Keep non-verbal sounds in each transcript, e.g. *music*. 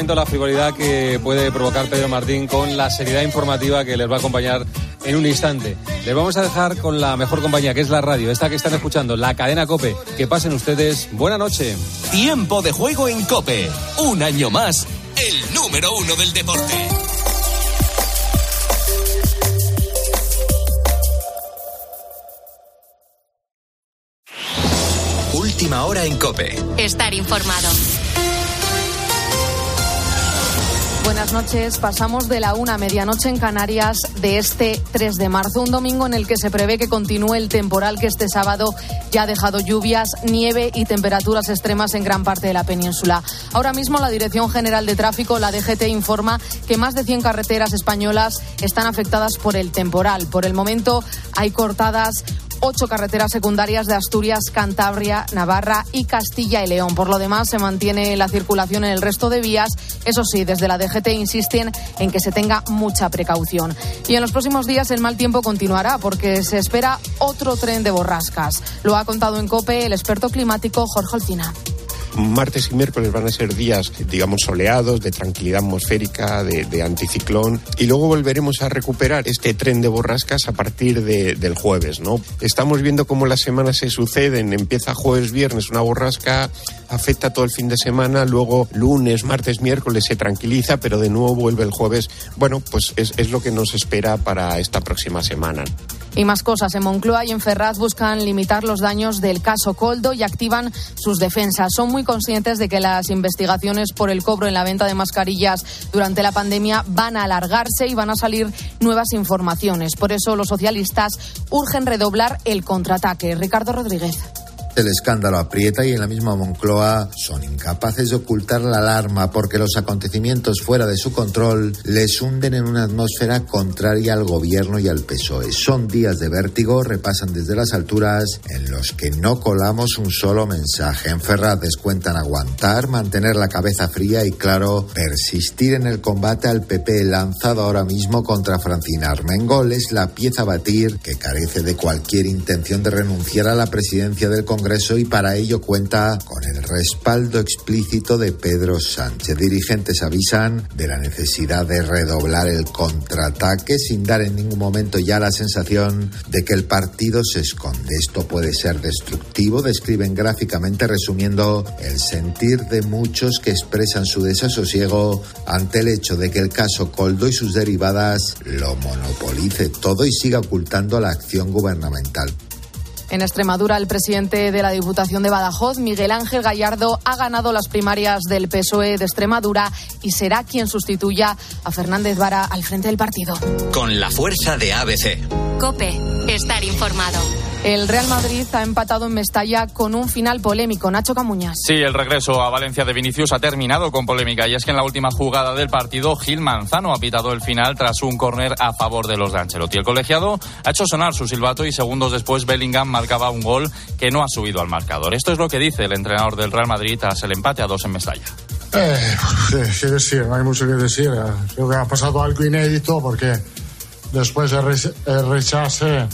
momento la frivolidad que puede provocar Pedro Martín con la seriedad informativa que les va a acompañar en un instante. Les vamos a dejar con la mejor compañía, que es la radio, esta que están escuchando, la cadena Cope. Que pasen ustedes. Buena noche. Tiempo de juego en Cope. Un año más, el número uno del deporte. Última hora en Cope. Estar informado. Buenas noches. Pasamos de la una a medianoche en Canarias de este 3 de marzo, un domingo en el que se prevé que continúe el temporal que este sábado ya ha dejado lluvias, nieve y temperaturas extremas en gran parte de la península. Ahora mismo la Dirección General de Tráfico, la DGT, informa que más de 100 carreteras españolas están afectadas por el temporal. Por el momento hay cortadas ocho carreteras secundarias de Asturias, Cantabria, Navarra y Castilla y León. Por lo demás, se mantiene la circulación en el resto de vías. Eso sí, desde la DGT insisten en que se tenga mucha precaución. Y en los próximos días el mal tiempo continuará porque se espera otro tren de borrascas. Lo ha contado en COPE el experto climático Jorge Alcina martes y miércoles van a ser días, digamos, soleados, de tranquilidad atmosférica, de, anticiclón, y luego volveremos a recuperar este tren de borrascas a partir del jueves, ¿no? Estamos viendo cómo las semanas se suceden, empieza jueves, viernes una borrasca, afecta todo el fin de semana, luego lunes, martes, miércoles se tranquiliza, pero de nuevo vuelve el jueves. Bueno, pues es, es lo que nos espera para esta próxima semana. Y más cosas. En Moncloa y en Ferraz buscan limitar los daños del caso Coldo y activan sus defensas. Son muy conscientes de que las investigaciones por el cobro en la venta de mascarillas durante la pandemia van a alargarse y van a salir nuevas informaciones. Por eso los socialistas urgen redoblar el contraataque. Ricardo Rodríguez. El escándalo aprieta y en la misma Moncloa son incapaces de ocultar la alarma porque los acontecimientos fuera de su control les hunden en una atmósfera contraria al gobierno y al PSOE. Son días de vértigo, repasan desde las alturas en los que no colamos un solo mensaje. En Ferraz cuentan aguantar, mantener la cabeza fría y claro, persistir en el combate al PP lanzado ahora mismo contra Francina Armengol es la pieza a batir que carece de cualquier intención de renunciar a la presidencia del Congreso Congreso y para ello cuenta con el respaldo explícito de Pedro Sánchez. Dirigentes avisan de la necesidad de redoblar el contraataque sin dar en ningún momento ya la sensación de que el partido se esconde. Esto puede ser destructivo, describen gráficamente resumiendo el sentir de muchos que expresan su desasosiego ante el hecho de que el caso Coldo y sus derivadas lo monopolice todo y siga ocultando la acción gubernamental. En Extremadura, el presidente de la Diputación de Badajoz, Miguel Ángel Gallardo, ha ganado las primarias del PSOE de Extremadura y será quien sustituya a Fernández Vara al frente del partido. Con la fuerza de ABC. Cope, estar informado. El Real Madrid ha empatado en Mestalla con un final polémico. Nacho Camuñas. Sí, el regreso a Valencia de Vinicius ha terminado con polémica y es que en la última jugada del partido Gil Manzano ha pitado el final tras un córner a favor de los de Ancelotti. El colegiado ha hecho sonar su silbato y segundos después Bellingham marcaba un gol que no ha subido al marcador. Esto es lo que dice el entrenador del Real Madrid tras el empate a dos en Mestalla. Eh, qué decir, no hay mucho que decir. Creo que ha pasado algo inédito porque después del rechace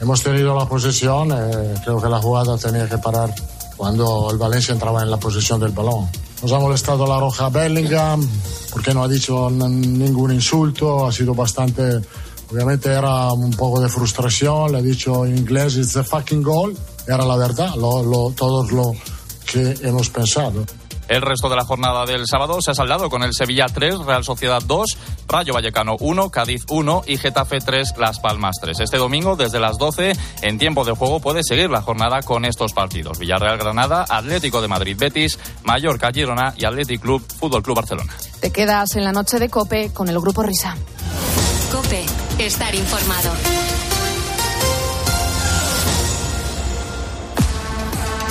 Hemos tenido la posesión, eh, creo que la jugada tenía que parar cuando el Valencia entraba en la posesión del balón. Nos ha molestado la roja Bellingham, porque no ha dicho ningún insulto, ha sido bastante, obviamente era un poco de frustración, le ha dicho en inglés, it's a fucking goal, era la verdad, lo, lo, todos lo que hemos pensado. El resto de la jornada del sábado se ha saldado con el Sevilla 3, Real Sociedad 2, Rayo Vallecano 1, Cádiz 1 y Getafe 3, Las Palmas 3. Este domingo, desde las 12, en tiempo de juego, puede seguir la jornada con estos partidos. Villarreal Granada, Atlético de Madrid Betis, Mallorca Girona y Atlético Club Fútbol Club Barcelona. Te quedas en la noche de Cope con el Grupo Risa. Cope, estar informado.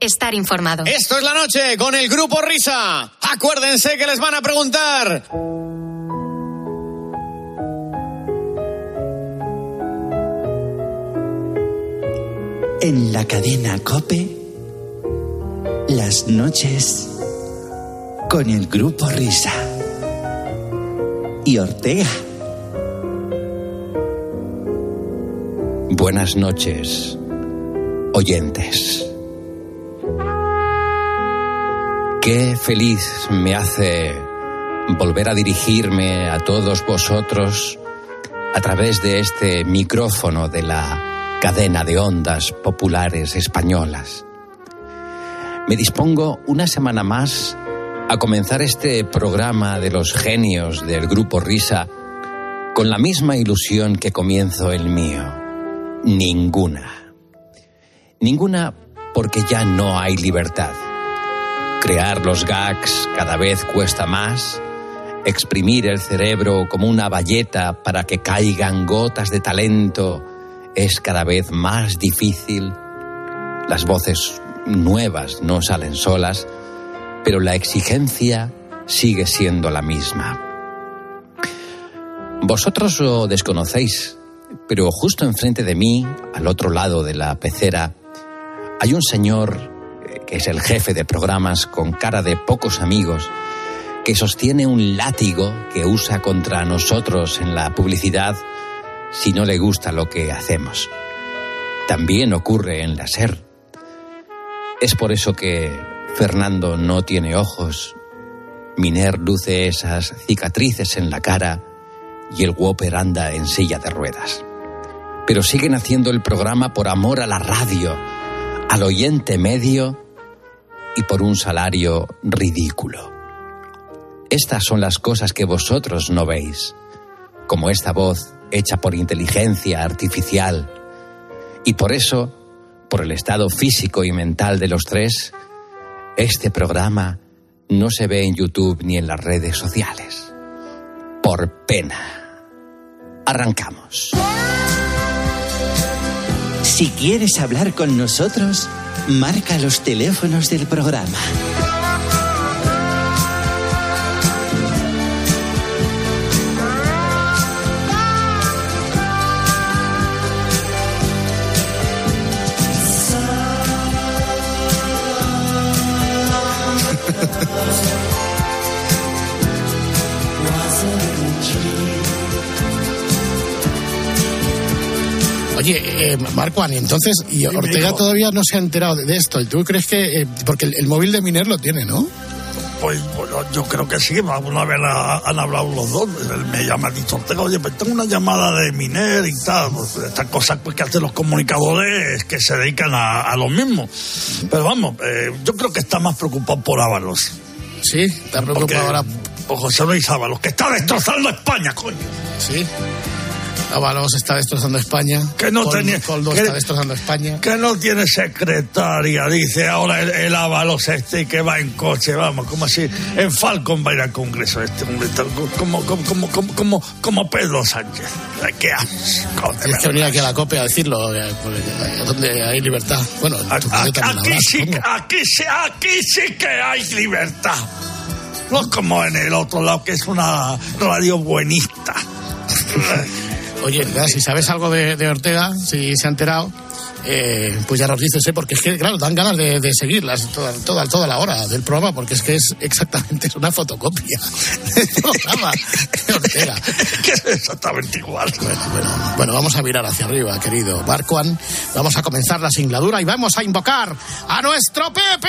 estar informado. Esto es la noche con el grupo Risa. Acuérdense que les van a preguntar. En la cadena Cope, las noches con el grupo Risa y Ortega. Buenas noches, oyentes. Qué feliz me hace volver a dirigirme a todos vosotros a través de este micrófono de la cadena de ondas populares españolas. Me dispongo una semana más a comenzar este programa de los genios del grupo Risa con la misma ilusión que comienzo el mío. Ninguna. Ninguna porque ya no hay libertad. Crear los gags cada vez cuesta más exprimir el cerebro como una bayeta para que caigan gotas de talento es cada vez más difícil. Las voces nuevas no salen solas, pero la exigencia sigue siendo la misma. Vosotros lo desconocéis, pero justo enfrente de mí, al otro lado de la pecera, hay un señor que es el jefe de programas con cara de pocos amigos, que sostiene un látigo que usa contra nosotros en la publicidad si no le gusta lo que hacemos. También ocurre en la SER. Es por eso que Fernando no tiene ojos, Miner luce esas cicatrices en la cara y el Whopper anda en silla de ruedas. Pero siguen haciendo el programa por amor a la radio, al oyente medio y por un salario ridículo. Estas son las cosas que vosotros no veis, como esta voz hecha por inteligencia artificial. Y por eso, por el estado físico y mental de los tres, este programa no se ve en YouTube ni en las redes sociales. Por pena. Arrancamos. Si quieres hablar con nosotros, marca los teléfonos del programa. Oye, eh, Marco entonces, y Ortega todavía no se ha enterado de esto. ¿Y tú crees que.? eh, porque el, el móvil de Miner lo tiene, ¿no? Pues yo creo que sí, alguna vez la- han hablado los dos. Él me llama, ha dicho, Ortega, oye, pues tengo una llamada de Miner y tal. Pues, estas cosas pues, que hacen los comunicadores que se dedican a, a lo mismo. Pero vamos, eh, yo creo que está más preocupado por Ábalos. Sí, está preocupado ahora. Por José Luis Ábalos, que está destrozando España, coño. Sí. Ábalos está destrozando España. Que no Col- tenía- Coldo que- está destrozando España. Que no tiene secretaria, dice ahora el, el Ábalos este que va en coche, vamos, como si en Falcon va a ir al Congreso este hombre, como, como, como, como, como, como Pedro Sánchez. ¿Qué? Joder, Tienes que venir aquí a la COPE a decirlo, porque, eh, donde hay libertad. Bueno, también Aquí sí, aquí sí, aquí sí que hay libertad. No como en el otro lado, que es una radio buenista. *laughs* Oye, nada, si sabes algo de, de Ortega, si se ha enterado, eh, pues ya nos dices, ¿eh? porque es que, claro, dan ganas de, de seguirlas toda, toda, toda la hora del programa, porque es que es exactamente es una fotocopia *laughs* del programa de Ortega. *laughs* que es exactamente igual. Bueno, bueno, bueno, vamos a mirar hacia arriba, querido Barcoan. Vamos a comenzar la singladura y vamos a invocar a nuestro Pepe.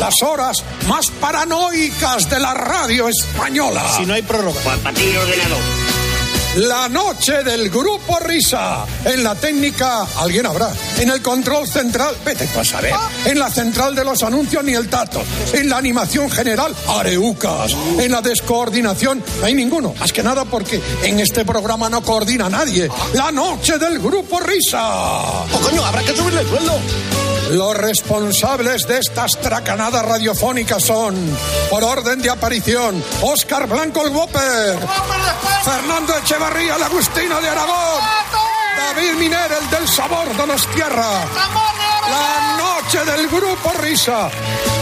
Las horas más paranoicas de la radio española. Si no hay prórroga. Ti, ordenador. La noche del grupo Risa. En la técnica, alguien habrá. En el control central, vete a saber. En la central de los anuncios, ni el tato. En la animación general, areucas. En la descoordinación, no hay ninguno. Más que nada porque en este programa no coordina nadie. La noche del grupo Risa. ¡Oh, coño! Habrá que subirle el sueldo. Los responsables de estas tracanadas radiofónicas son, por orden de aparición, Óscar Blanco el Whopper, Fernando Echevarría el Agustino de Aragón, David Miner el del Sabor Donostierra, la noche del Grupo Risa.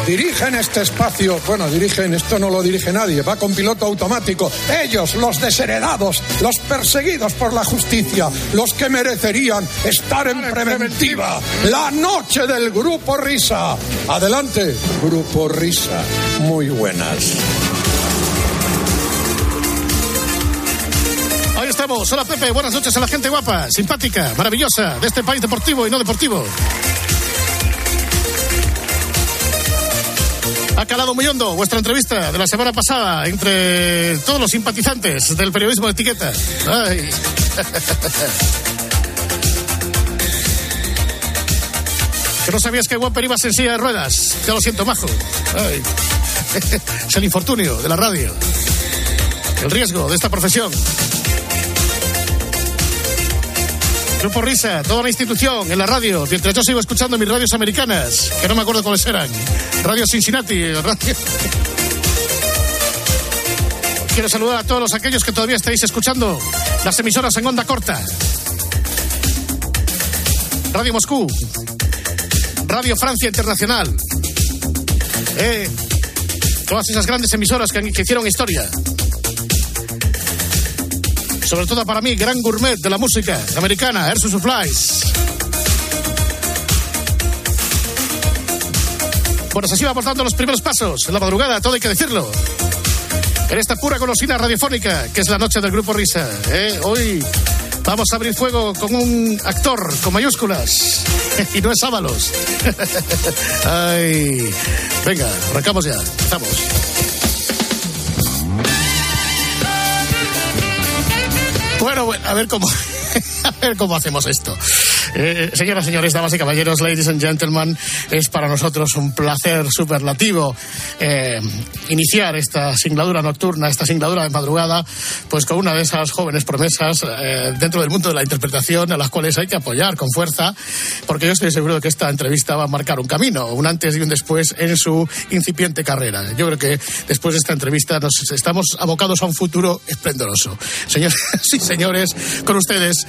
Dirigen este espacio, bueno, dirigen, esto no lo dirige nadie, va con piloto automático. Ellos, los desheredados, los perseguidos por la justicia, los que merecerían estar en preventiva. La noche del Grupo Risa. Adelante, Grupo Risa. Muy buenas. Ahí estamos. Hola Pepe, buenas noches a la gente guapa, simpática, maravillosa de este país deportivo y no deportivo. Ha calado muy hondo vuestra entrevista de la semana pasada entre todos los simpatizantes del periodismo de etiqueta. *laughs* Que no sabías que Whopper ibas en silla de ruedas. Ya lo siento, majo. *laughs* Es el infortunio de la radio. El riesgo de esta profesión. Grupo Risa, toda una institución en la radio, mientras yo sigo escuchando mis radios americanas, que no me acuerdo cuáles eran. Radio Cincinnati, radio... Quiero saludar a todos aquellos que todavía estáis escuchando las emisoras en onda corta. Radio Moscú, Radio Francia Internacional. Eh, todas esas grandes emisoras que hicieron historia sobre todo para mí, gran gourmet de la música americana, Air Supplies. Bueno, se sigue aportando los primeros pasos en la madrugada, todo hay que decirlo. En esta pura golosina radiofónica, que es la noche del Grupo Risa. ¿eh? Hoy vamos a abrir fuego con un actor con mayúsculas. *laughs* y no es Ábalos. *laughs* Ay. Venga, arrancamos ya. Estamos. A ver cómo, *laughs* a ver cómo hacemos esto. Eh, señoras, señores, damas y caballeros, ladies and gentlemen, es para nosotros un placer superlativo eh, iniciar esta singladura nocturna, esta singladura de madrugada, pues con una de esas jóvenes promesas eh, dentro del mundo de la interpretación a las cuales hay que apoyar con fuerza, porque yo estoy seguro de que esta entrevista va a marcar un camino, un antes y un después en su incipiente carrera. Yo creo que después de esta entrevista nos estamos abocados a un futuro esplendoroso. Señores *laughs* y señores, con ustedes.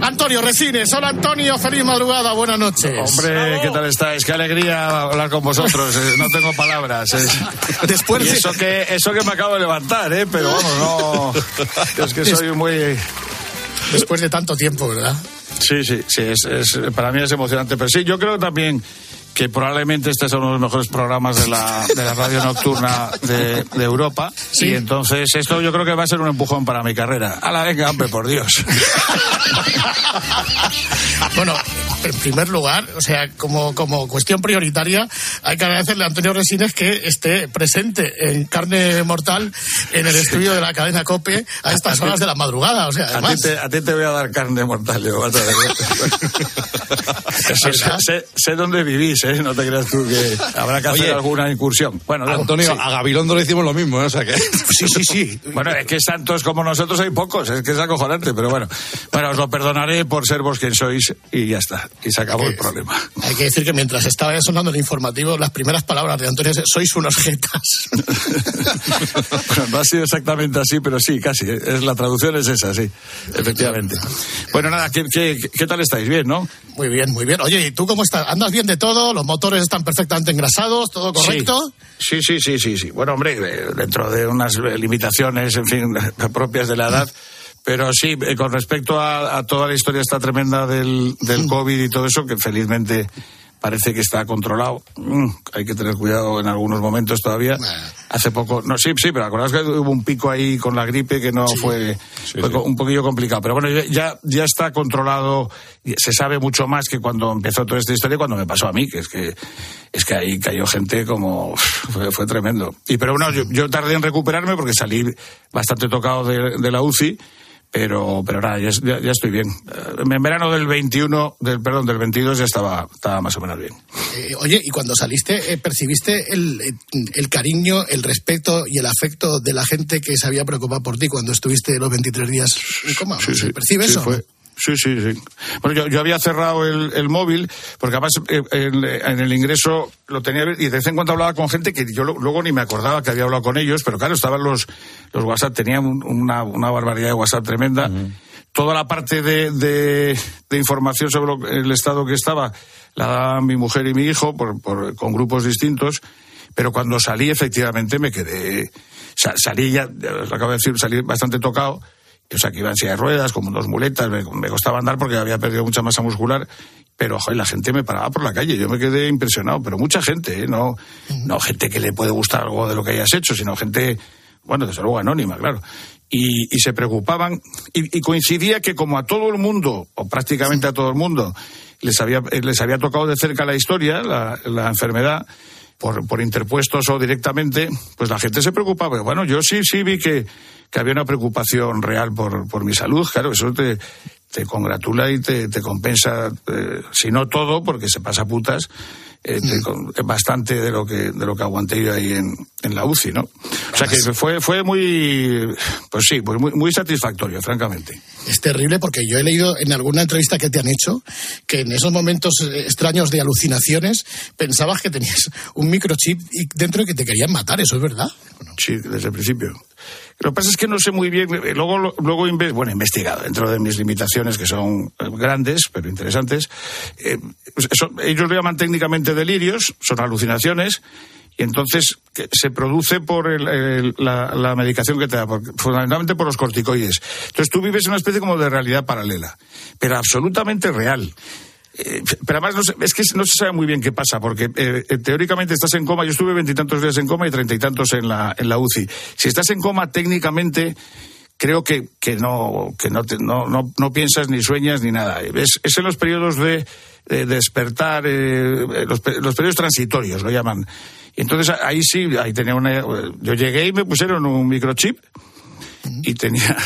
Antonio Resines. Hola Antonio, feliz madrugada, buenas noches. Hombre, ¿qué tal estáis? Qué alegría hablar con vosotros. eh, No tengo palabras. eh. *laughs* Después Y de- eso que eso que me acabo de levantar, ¿eh? Pero vamos, no. Es que soy muy. Después de tanto tiempo, ¿verdad? Sí, sí, sí. Es, es- para mí es emocionante. Pero sí, yo creo también que probablemente este es uno de los mejores programas de la, de la radio nocturna de, de Europa. Y entonces esto yo creo que va a ser un empujón para mi carrera. A la venga, hombre, por Dios. *laughs* Bueno, en primer lugar, o sea, como, como cuestión prioritaria, hay que agradecerle a Antonio Resines que esté presente en carne mortal en el estudio de la cadena COPE a estas horas de la madrugada. O sea, A ti, además. te, a ti te voy a dar carne mortal, yo, a *laughs* *laughs* sé, sé- sé dónde vivís, ¿eh? No te creas tú que habrá que hacer Oye, alguna incursión. Bueno, Antonio, sí. a Gabilondo le hicimos lo mismo, ¿eh? o sea que. Sí, sí, sí. Bueno, es que santos como nosotros hay pocos, es que es acojonante, pero bueno. Bueno, os lo perdonaré por ser vos quien sois y ya está. Y se acabó el problema. Hay que decir que mientras estaba sonando el informativo, las primeras palabras de Antonio es, sois unos jetas. *laughs* Bueno, no ha sido exactamente así, pero sí, casi. ¿eh? Es, la traducción es esa, sí. Efectivamente. Bueno, nada, ¿qué, qué, qué tal estáis? ¿Bien, no? Muy bien, muy bien. Oye, ¿y tú cómo estás? ¿Andas bien de todo? ¿Los motores están perfectamente engrasados? ¿Todo correcto? Sí, sí, sí, sí, sí. Bueno, hombre, eh, dentro de unas eh, limitaciones, en fin, *laughs* propias de la edad. Pero sí, eh, con respecto a, a toda la historia esta tremenda del, del COVID y todo eso, que felizmente parece que está controlado. Mm, hay que tener cuidado en algunos momentos todavía. Hace poco, no, sí, sí, pero acordaos que hubo un pico ahí con la gripe que no fue, fue un poquillo complicado. Pero bueno, ya- ya, está controlado, se sabe mucho más que cuando empezó toda esta historia, cuando me pasó a mí, que es que, es que ahí cayó gente como, fue, fue tremendo. Y pero bueno, yo, yo tardé en recuperarme porque salí bastante tocado de, de la UCI pero pero nada, ya, estoy bien. Eh, En verano del 21, del perdón, del 22 ya estaba, estaba más o menos bien. Eh, oye, y cuando saliste, eh, ¿percibiste el, eh, el cariño, el respeto y el afecto de la gente que se había preocupado por ti cuando estuviste los 23 días en coma? Sí, sí. ¿Percibes Sí, eso? fue- Sí, sí, sí. Bueno, yo, yo había cerrado el, el móvil, porque además eh, en, en el ingreso lo tenía y de vez en cuando hablaba con gente que yo lo- luego ni me acordaba que había hablado con ellos, pero claro, estaban los, los WhatsApp, tenían un- una, una barbaridad de WhatsApp tremenda. Toda la parte de, de, de información sobre lo- el estado que estaba la daban mi mujer y mi hijo por, por- con grupos distintos, pero cuando salí efectivamente me quedé, sa- salí ya, ya os lo acabo de decir, salí bastante tocado. O sea, que iba en silla de ruedas, como dos muletas, me, me costaba andar porque había perdido mucha masa muscular, pero joder, la gente me paraba por la calle, yo me quedé impresionado, pero mucha gente, ¿eh? no, no gente que le puede gustar algo de lo que hayas hecho, sino gente, bueno, desde luego anónima, claro. Y, y se preocupaban, y, y coincidía que como a todo el mundo, o prácticamente a todo el mundo, les había, eh, les había tocado de cerca la historia, la, la enfermedad, por, por interpuestos o directamente, pues la gente se preocupaba. Bueno, yo sí, sí vi que, que había una preocupación real por, por mi salud, claro, eso te, te congratula y te, te compensa, eh, si no todo, porque se pasa putas, te con- bastante de lo que de lo que aguanté yo ahí en, en la UCI, ¿no? O sea que fue fue muy, pues sí, pues muy, muy satisfactorio, francamente. Es terrible porque yo he leído en alguna entrevista que te han hecho que en esos momentos eh, extraños de alucinaciones pensabas que tenías un microchip y dentro y que te querían matar, ¿eso es verdad? Sí, desde el principio. Lo que pasa es que no sé muy bien, eh, luego, luego bueno, he investigado dentro de mis limitaciones, que son eh, grandes, pero interesantes. eh, eso- ellos lo llaman técnicamente delirios, son alucinaciones, y entonces se produce por el- la, la medicación que te da, fundamentalmente por los corticoides. Entonces tú vives una especie como de realidad paralela, pero absolutamente real. Eh, pero además no sé- es que no se sabe muy bien qué pasa, porque eh, eh, teóricamente estás en coma, yo estuve veintitantos días en coma y treinta y tantos en la, en la UCI. Si estás en coma, técnicamente creo que, que no, que no, te- no, no, piensas ni sueñas ni nada. Es, es en los periodos de, de despertar, eh, los, los periodos transitorios, lo llaman. Entonces ahí sí, ahí tenía una... Yo llegué y me pusieron un microchip y tenía...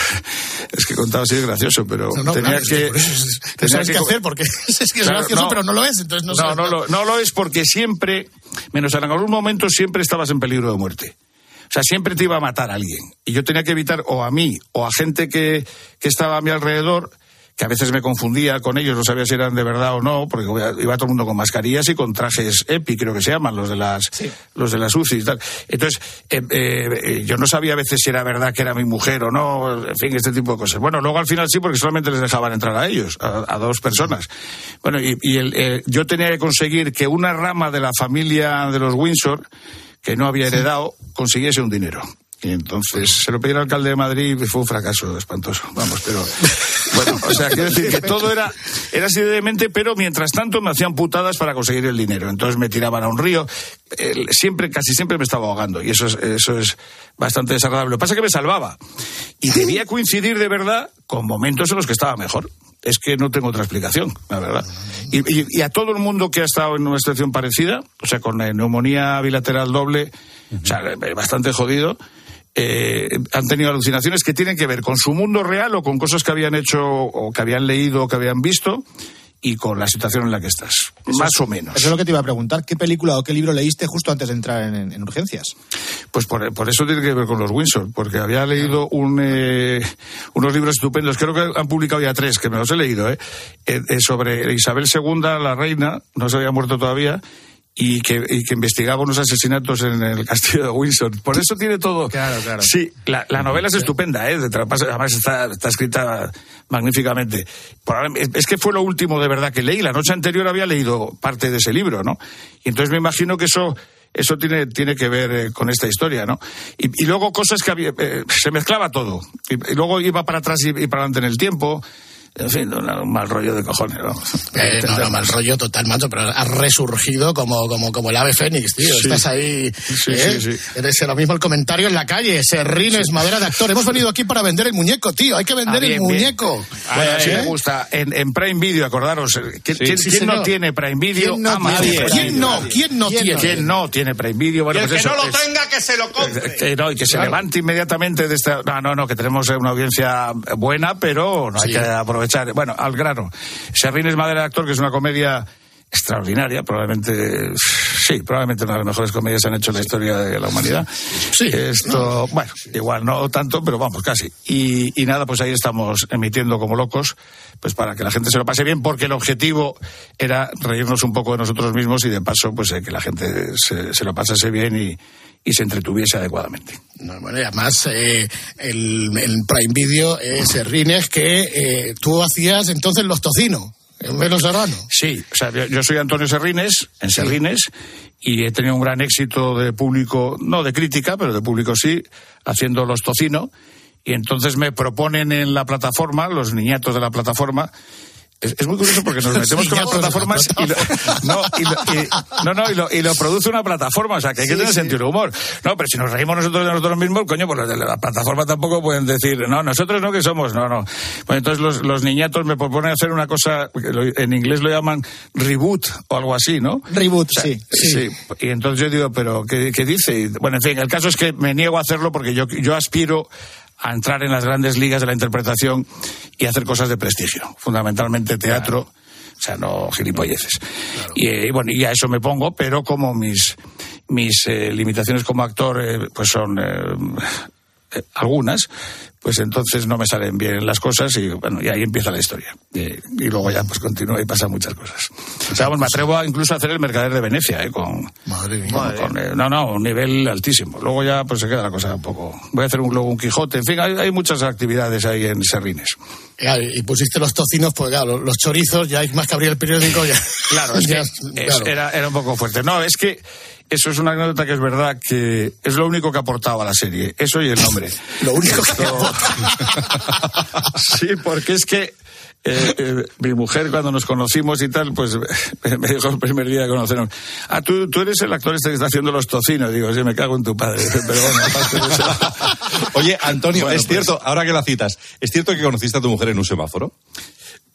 Es que contaba así de gracioso, pero No, no, tenía claro, es que que... es- tenía sabes que qué hacer porque *laughs* es que es gracioso, no. pero no lo es, entonces no, no, sabes lo, no lo es porque siempre, menos en algún momento, siempre estabas en peligro de muerte. O sea, siempre te iba a matar alguien. Y yo tenía que evitar o a mí o a gente que, que estaba a mi alrededor, que a veces me confundía con ellos, no sabía si eran de verdad o no, porque iba todo el mundo con mascarillas y con trajes EPI, creo que se llaman, los de las, los de las UCI y tal. Entonces, eh, eh, yo no sabía a veces si era verdad que era mi mujer o no, en fin, este tipo de cosas. Bueno, luego al final sí, porque solamente les dejaban entrar a ellos, a, a dos personas. Bueno, y, y el, eh, yo tenía que conseguir que una rama de la familia de los Windsor, que no había heredado, consiguiese un dinero. Y entonces se lo pedí al alcalde de Madrid y fue un fracaso espantoso. Vamos, pero. Bueno, o sea, quiero decir que todo era, era así de demente, pero mientras tanto me hacían putadas para conseguir el dinero. Entonces me tiraban a un río. Siempre, casi siempre me estaba ahogando. Y eso es, eso es bastante desagradable. Lo que pasa es que me salvaba. Y debía coincidir de verdad con momentos en los que estaba mejor. Es que no tengo otra explicación, la verdad. Y, a todo el mundo que ha estado en una situación parecida, o sea, con eh, neumonía bilateral doble, o sea, bastante jodido, eh, han tenido alucinaciones que tienen que ver con su mundo real o con cosas que habían hecho o que habían leído o que habían visto y con la situación en la que estás, más o menos. Eso es lo que te iba a preguntar. ¿Qué película o qué libro leíste justo antes de entrar en, en urgencias? Pues por, por eso tiene que ver con los Windsor, porque había leído un, eh, unos libros estupendos, creo que han publicado ya tres, que me los he leído, ¿eh? Eh, eh, sobre Isabel II, la reina, no se había muerto todavía, y que, y que investigaba unos asesinatos en el castillo de Windsor. Por eso tiene todo. Claro, claro. Sí, la, la novela es estupenda, ¿eh? Además está, está escrita magníficamente. Es que fue lo último de verdad que leí. La noche anterior había leído parte de ese libro, ¿no? Y entonces me imagino que eso eso tiene, tiene que ver eh, con esta historia, ¿no? Y, y luego cosas que había, eh, se mezclaba todo. Y, y luego iba para atrás y, y para adelante en el tiempo. En fin, un, un mal rollo de cojones, vamos. Eh, no, no, *laughs* mal rollo total, macho, pero has resurgido como, como, como el ave fénix, tío. Sí. Estás ahí. Sí, ¿eh? sí, sí. Eres lo mismo el comentario en la calle. Serrines, madera de actor. Hemos venido aquí para vender el muñeco, tío. Hay que vender Ah, bien, el bien. muñeco. Bueno, así ¿Eh? me gusta. En, en Prime Video, acordaros, eh, ¿quién, quién- Sí, quién no tiene Prime Video? ¿Quién no Amazon tiene? Prime ¿Quién Video. no? ¿Quién no tiene? ¿Quién no tiene Prime Video? Bueno, y el pues que eso no lo es- tenga, que se lo compre. que no, y que se levante inmediatamente de esta. No, no, no, que tenemos eh, una audiencia buena, pero no hay Sí. que aprovechar. Bueno, al grano. Serrín Madera de Actor, que es una comedia extraordinaria, probablemente, sí, probablemente una de las mejores comedias que han hecho en la historia de la humanidad. Sí. Esto, bueno, igual no tanto, pero vamos, casi. Y, y nada, pues ahí estamos emitiendo como locos, pues para que la gente se lo pase bien, porque el objetivo era reírnos un poco de nosotros mismos y de paso, pues eh, que la gente se, se lo pasase bien y, y se entretuviese adecuadamente. No, bueno, y además, eh, el, el Prime Video es Serrines que eh, tú hacías entonces los tocinos en Serrano. Sí, o sea, yo, yo soy Antonio Serrines, en Serrines, y he tenido un gran éxito de público, no de crítica, pero de público sí, haciendo los tocino. Y entonces me proponen en la plataforma, los niñatos de la plataforma, es, es muy curioso porque nos metemos con las de plataformas y lo, no, y lo, y- no, no, y lo, y lo produce una plataforma, o sea que hay que Sí, tener sí. sentido del humor. No, pero si nos reímos nosotros de nosotros mismos, coño, pues los de la plataforma tampoco pueden decir, no, nosotros no que somos, no, no. Bueno, entonces los, los niñatos me proponen hacer una cosa, en inglés lo llaman reboot o algo así, ¿no? Reboot, O sea, sí. sí. Y entonces yo digo, pero ¿qué, qué dice? Bueno, en fin, el caso es que me niego a hacerlo porque yo, yo aspiro a entrar en las grandes ligas de la interpretación y hacer cosas de prestigio, fundamentalmente teatro, o sea, no gilipolleces. Y, eh, y bueno, y a eso me pongo, pero como mis, mis eh, limitaciones como actor eh, pues son eh, algunas, pues entonces no me salen bien las cosas y bueno, y ahí empieza la historia. Y, y luego ya pues continúa y pasan muchas cosas. O sea, vamos, me atrevo a incluso a hacer el mercader de Venecia, ¿eh? con, Madre mía. con- con, eh, no, no, un nivel altísimo. Luego ya pues se queda la cosa un poco. Voy a hacer un, luego un Quijote. En fin, hay, hay muchas actividades ahí en Serrines. Claro, y pusiste los tocinos, pues claro, los- chorizos, ya hay más que abrir el periódico. Ya, Claro, es *laughs* que ya, es- claro. era, era un poco fuerte. No, es que eso es una anécdota que es verdad que es lo único que aportaba a la serie. Eso y el nombre. *laughs* Lo único que Esto- *laughs* sí, porque es que eh, eh, mi mujer cuando nos conocimos y tal, pues me dijo el primer día de conocernos, ah, tú, tú eres el actor este que está haciendo los tocinos. Digo, sí, me cago en tu padre. Pero bueno, aparte de eso... *laughs* Oye, Antonio, Bueno, es pues- cierto, ahora que la citas, ¿es cierto que conociste a tu mujer en un semáforo?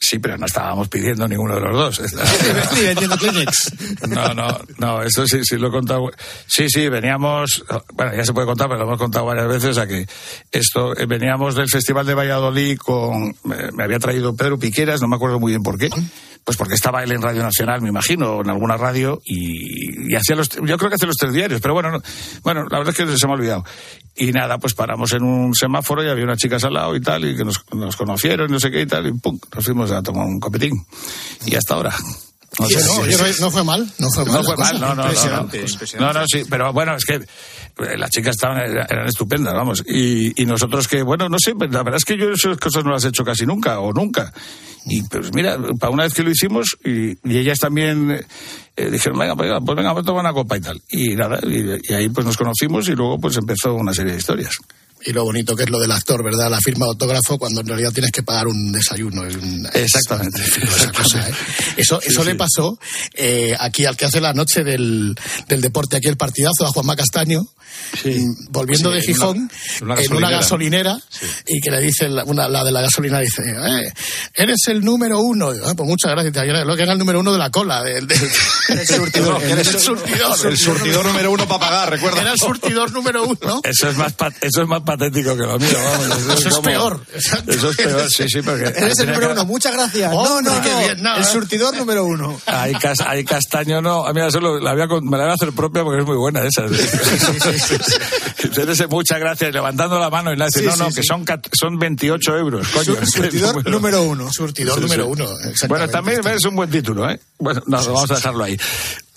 Sí, pero no estábamos pidiendo ninguno de los dos. *laughs* Ni vendiendo Kleenex. No, no, no, eso sí, sí lo he contado. Sí, sí, veníamos, bueno, ya se puede contar, pero lo hemos contado varias veces, que esto, eh, veníamos del Festival de Valladolid con, me, me había traído Pedro Piqueras, no me acuerdo muy bien por qué, pues porque estaba él en Radio Nacional, me imagino, o en alguna radio, y, y hacía los, yo creo que hacía los tres diarios, pero bueno, no- bueno, la verdad es que se me ha olvidado. Y nada, pues paramos en un semáforo y había unas chicas al lado y tal, y que nos, nos conocieron, no sé qué y tal, y pum, nos fuimos a tomar un copetín. Y hasta ahora. No Sí, sé, no, sí, oye, sí. no, no fue mal, no fue mal. No fue mal, no, no. Impresionante, impresionante. No, no, sí, pero bueno, es que eh, las chicas estaban, eran eran estupendas, vamos. Y, y nosotros que, bueno, no sé, la verdad es que yo esas cosas no las he hecho casi nunca, o nunca. Y pues mira, para una vez que lo hicimos, y, y ellas también eh, dijeron, venga, pues, venga, pues venga, vamos a tomar una copa y tal. Y nada, y, y ahí pues nos conocimos y luego pues empezó una serie de historias. Y lo bonito que es lo del actor, ¿verdad? La firma de autógrafo cuando en realidad tienes que pagar un desayuno. un- Exactamente. *laughs* esa cosa, ¿eh? Eso, Sí, eso sí. le pasó eh, aquí al que hace la noche del, del deporte, aquí el partidazo, a Juanma Castaño, mm, volviendo Sí, de en Gijón, una- en una en una gasolinera. gasolinera, y que le dice la, una, la de la gasolina, dice, eh, eres el número uno. Y, "Ah, pues muchas gracias, lo que era el número uno de la cola. Del, del- *laughs* El surtidor. *laughs* el, surtidor. El surtidor número uno para pagar, recuerda. Era el surtidor número uno. Eso es más, pat- eso es más patético que lo mío, vamos. *laughs* Eso es como- peor. Eso es peor, sí, sí, porque... Eres el número que- uno, muchas gracias. Hombre, no, no, qué no. bien, no, el eh. surtidor número uno. Hay, cas- hay castaño, no. A mí eso lo- la voy a me la voy a hacer propia porque es muy buena esa. Entonces, muchas gracias. Levantando la mano y la dice, Sí, no, sí, no, sí. que son, son 28 euros, coño. Sur- surtidor *laughs* número uno. Surtidor Sí, número sí. uno. Bueno, también es un buen título, ¿eh? Bueno, no, vamos a dejarlo ahí.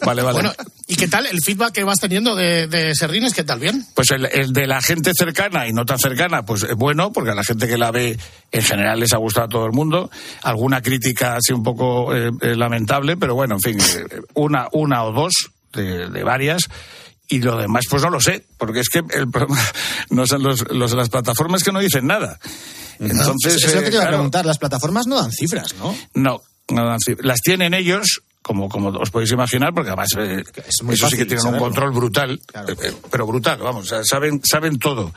Vale, vale. Bueno, ¿y qué tal el feedback que vas teniendo de, de Serrines? ¿Qué tal? ¿Bien? Pues el, el de la gente cercana y no tan cercana, pues es bueno, porque a la gente que la ve en general les ha gustado a todo el mundo. Alguna crítica así un poco eh, eh, lamentable, pero bueno, en fin, eh, una, una o dos de, de varias. Y lo demás, pues no lo sé, porque es que el problema *laughs* no son los, los de las plataformas que no dicen nada. Entonces, es lo que te iba a eh, preguntar. Las plataformas no dan cifras, ¿no? no, no dan cif- las tienen ellos, como, como os podéis imaginar, porque además eh, muy eso sí que tienen saberlo. un control brutal, eh, eh, pero brutal, vamos, saben, saben todo,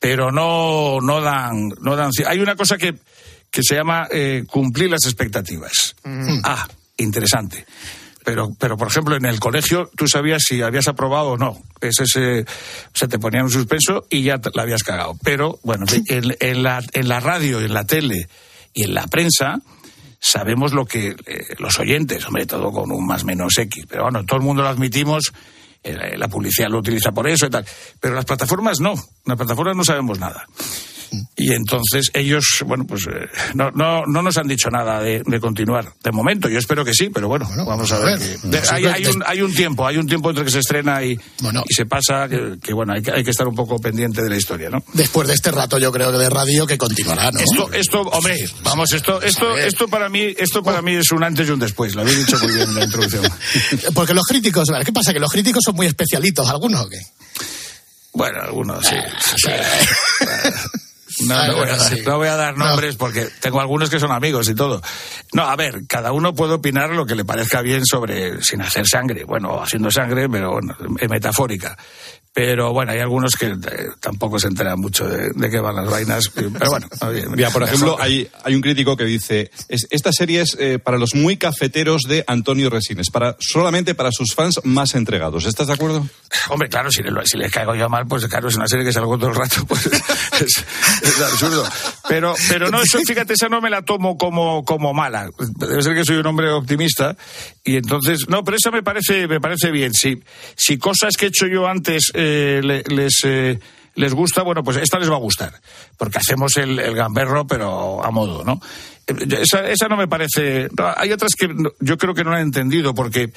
pero no, no dan, no dan. Hay una cosa que, que se llama eh, cumplir las expectativas. Ah, interesante. Pero, pero, por ejemplo, en el colegio tú sabías si habías aprobado o no. Ese se, se te ponía un suspenso y ya te- la habías cagado. Pero, bueno, *laughs* en, en la, en la radio, en la tele y en la prensa sabemos lo que eh, los oyentes, hombre, todo con un más menos X. Pero bueno, todo el mundo lo admitimos, eh, la publicidad lo utiliza por eso y tal. Pero las plataformas no. Las plataformas no sabemos nada. Y entonces ellos, bueno, pues eh, no, no, no nos han dicho nada de, de continuar. De momento, yo espero que sí, pero bueno, vamos a ver. ver, de- hay, hay un, hay un tiempo, hay un tiempo entre que se estrena y, y se pasa, que, que, bueno, hay que, hay que estar un poco pendiente de la historia, ¿no? Después de este rato, yo creo que de radio que continuará, ¿no? Esto, esto, hombre, vamos, esto, esto, esto para mí, esto para mí es un antes y un después. Lo habéis dicho muy bien en la introducción. *laughs* Porque los críticos, ¿qué pasa? ¿Que los críticos son muy especialitos algunos o qué? Bueno, algunos sí. sí. No, Ah, no, voy a, bueno, sí. no voy a dar nombres porque tengo algunos que son amigos y todo. No, a ver, cada uno puede opinar lo que le parezca bien sobre, sin hacer sangre, bueno, haciendo sangre, pero bueno, eh, metafórica. Pero bueno, hay algunos que eh, tampoco se enteran mucho de, de qué van las vainas. Pero bueno, *laughs* oye, Mira, por ejemplo, hay, hay un crítico que dice, es- esta serie es eh, para los muy cafeteros de Antonio Resines, para, solamente para sus fans más entregados. ¿Estás de acuerdo? *laughs* Hombre, claro, si le, si le caigo yo mal, pues claro, es una serie que salgo todo el rato, pues *laughs* es, es absurdo. Pero, pero no, eso, fíjate, esa no me la tomo como, como mala. Debe ser que soy un hombre optimista. Y entonces, no, pero esa me parece, me parece bien. Si, si cosas que he hecho yo antes eh, le- les, eh, les gusta, bueno, pues esta les va a gustar. Porque hacemos el, el gamberro, pero a modo, ¿no? Eh, Esa, esa no me parece. hay otras que yo creo que no han entendido porque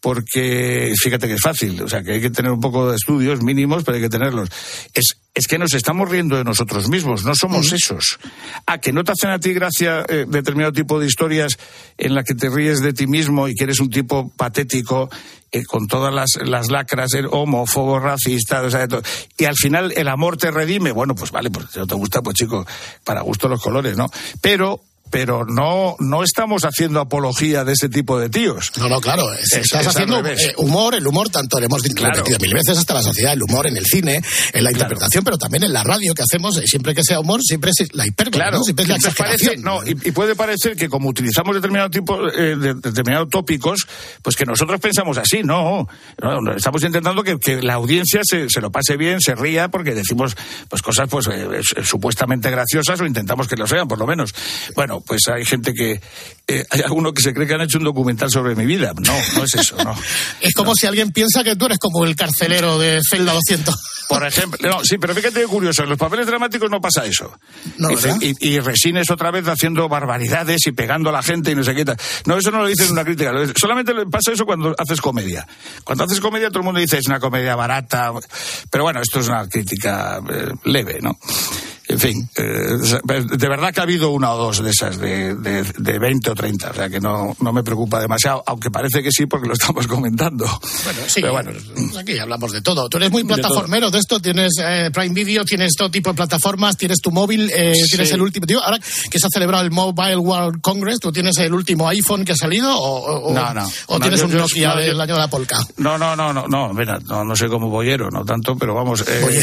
porque fíjate que es fácil, o sea que hay que tener un poco de estudios mínimos, pero hay que tenerlos. Es, es que nos estamos riendo de nosotros mismos, no somos esos. A que no te hacen a ti gracia eh, determinado tipo de historias en la que te ríes de ti mismo y que eres un tipo patético eh, con todas las, las lacras, el homófobo, racista, o sea, de todo. y al final el amor te redime. Bueno, pues vale, pues si no te gusta, pues chico, para gusto los colores, ¿no? Pero pero no, no estamos haciendo apología de ese tipo de tíos. No, no, claro. es- Es- estás es haciendo eh, humor, el humor tanto lo hemos dicho Claro. repetido mil veces hasta la sociedad, el humor en el cine, en la interpretación, pero también en la radio que hacemos, eh, siempre que sea humor, siempre es la hipérbole, Claro, ¿no? siempre es la entonces parece, exageración. no, y, y puede parecer que como utilizamos determinado tipo, eh, de, determinados tópicos, pues que nosotros pensamos así, no, estamos intentando que, que la audiencia se, se lo pase bien, se ría, porque decimos pues cosas pues eh, supuestamente graciosas o intentamos que lo sean, por lo menos. Bueno, pues hay gente que, eh, hay alguno que se cree que han hecho un documental sobre mi vida. No, no es eso, no. *laughs* Es como si alguien piensa que tú eres como el carcelero de Celda 200. Por ejemplo, no, sí, pero fíjate qué curioso, en los papeles dramáticos no pasa eso. No, y, y, y Resines otra vez haciendo barbaridades y pegando a la gente y no sé qué tal. No, eso no lo dice en una crítica. Solamente le pasa eso cuando haces comedia. Cuando haces comedia todo el mundo dice es una comedia barata. Pero bueno, esto es una crítica eh, leve, ¿no? En fin, eh, de verdad que ha habido una o dos de esas, de, de, de 20 o 30, o sea que no, no me preocupa demasiado, aunque parece que sí porque lo estamos *laughs* comentando. Bueno, sí, Pero bueno, pues aquí hablamos de todo. Tú eres muy plataformero de esto, tienes eh, Prime Video, tienes todo tipo de plataformas, tienes tu móvil, eh, Sí. tienes el último. Tío, ahora que se ha celebrado el Mobile World Congress, ¿tú tienes el último iPhone que ha salido o, o- No, no. o No, tienes yo- un Nokia yo- del año de la polka? No, no, no, no, no, mira, no, no sé cómo boyero, no tanto, pero vamos. Eh,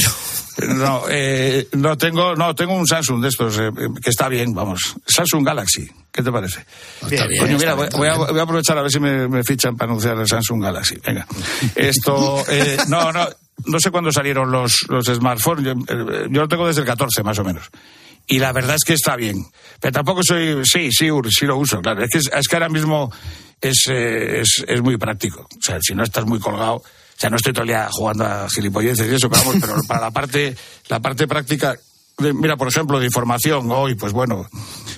No, eh, no tengo, no tengo un Samsung de estos eh, que está bien, vamos. Samsung Galaxy, ¿qué te parece? Está bien, Coño, mira, está voy, a, voy aprovechar a ver si me, me fichan para anunciar el Samsung Galaxy. Venga, esto, eh, no, no, no sé cuándo salieron los, los smartphones. Yo, eh, yo lo tengo desde el 14 más o menos. Y la verdad es que está bien. Pero tampoco soy, sí, sí, sí lo uso, claro. Es que, es que ahora mismo es, eh, es, es muy práctico. O sea, si no estás muy colgado, sea, no estoy todo el día jugando a gilipolleces y eso, pero vamos, pero *laughs* para la parte, la parte práctica, de- mira, por ejemplo, de información, hoy, pues bueno,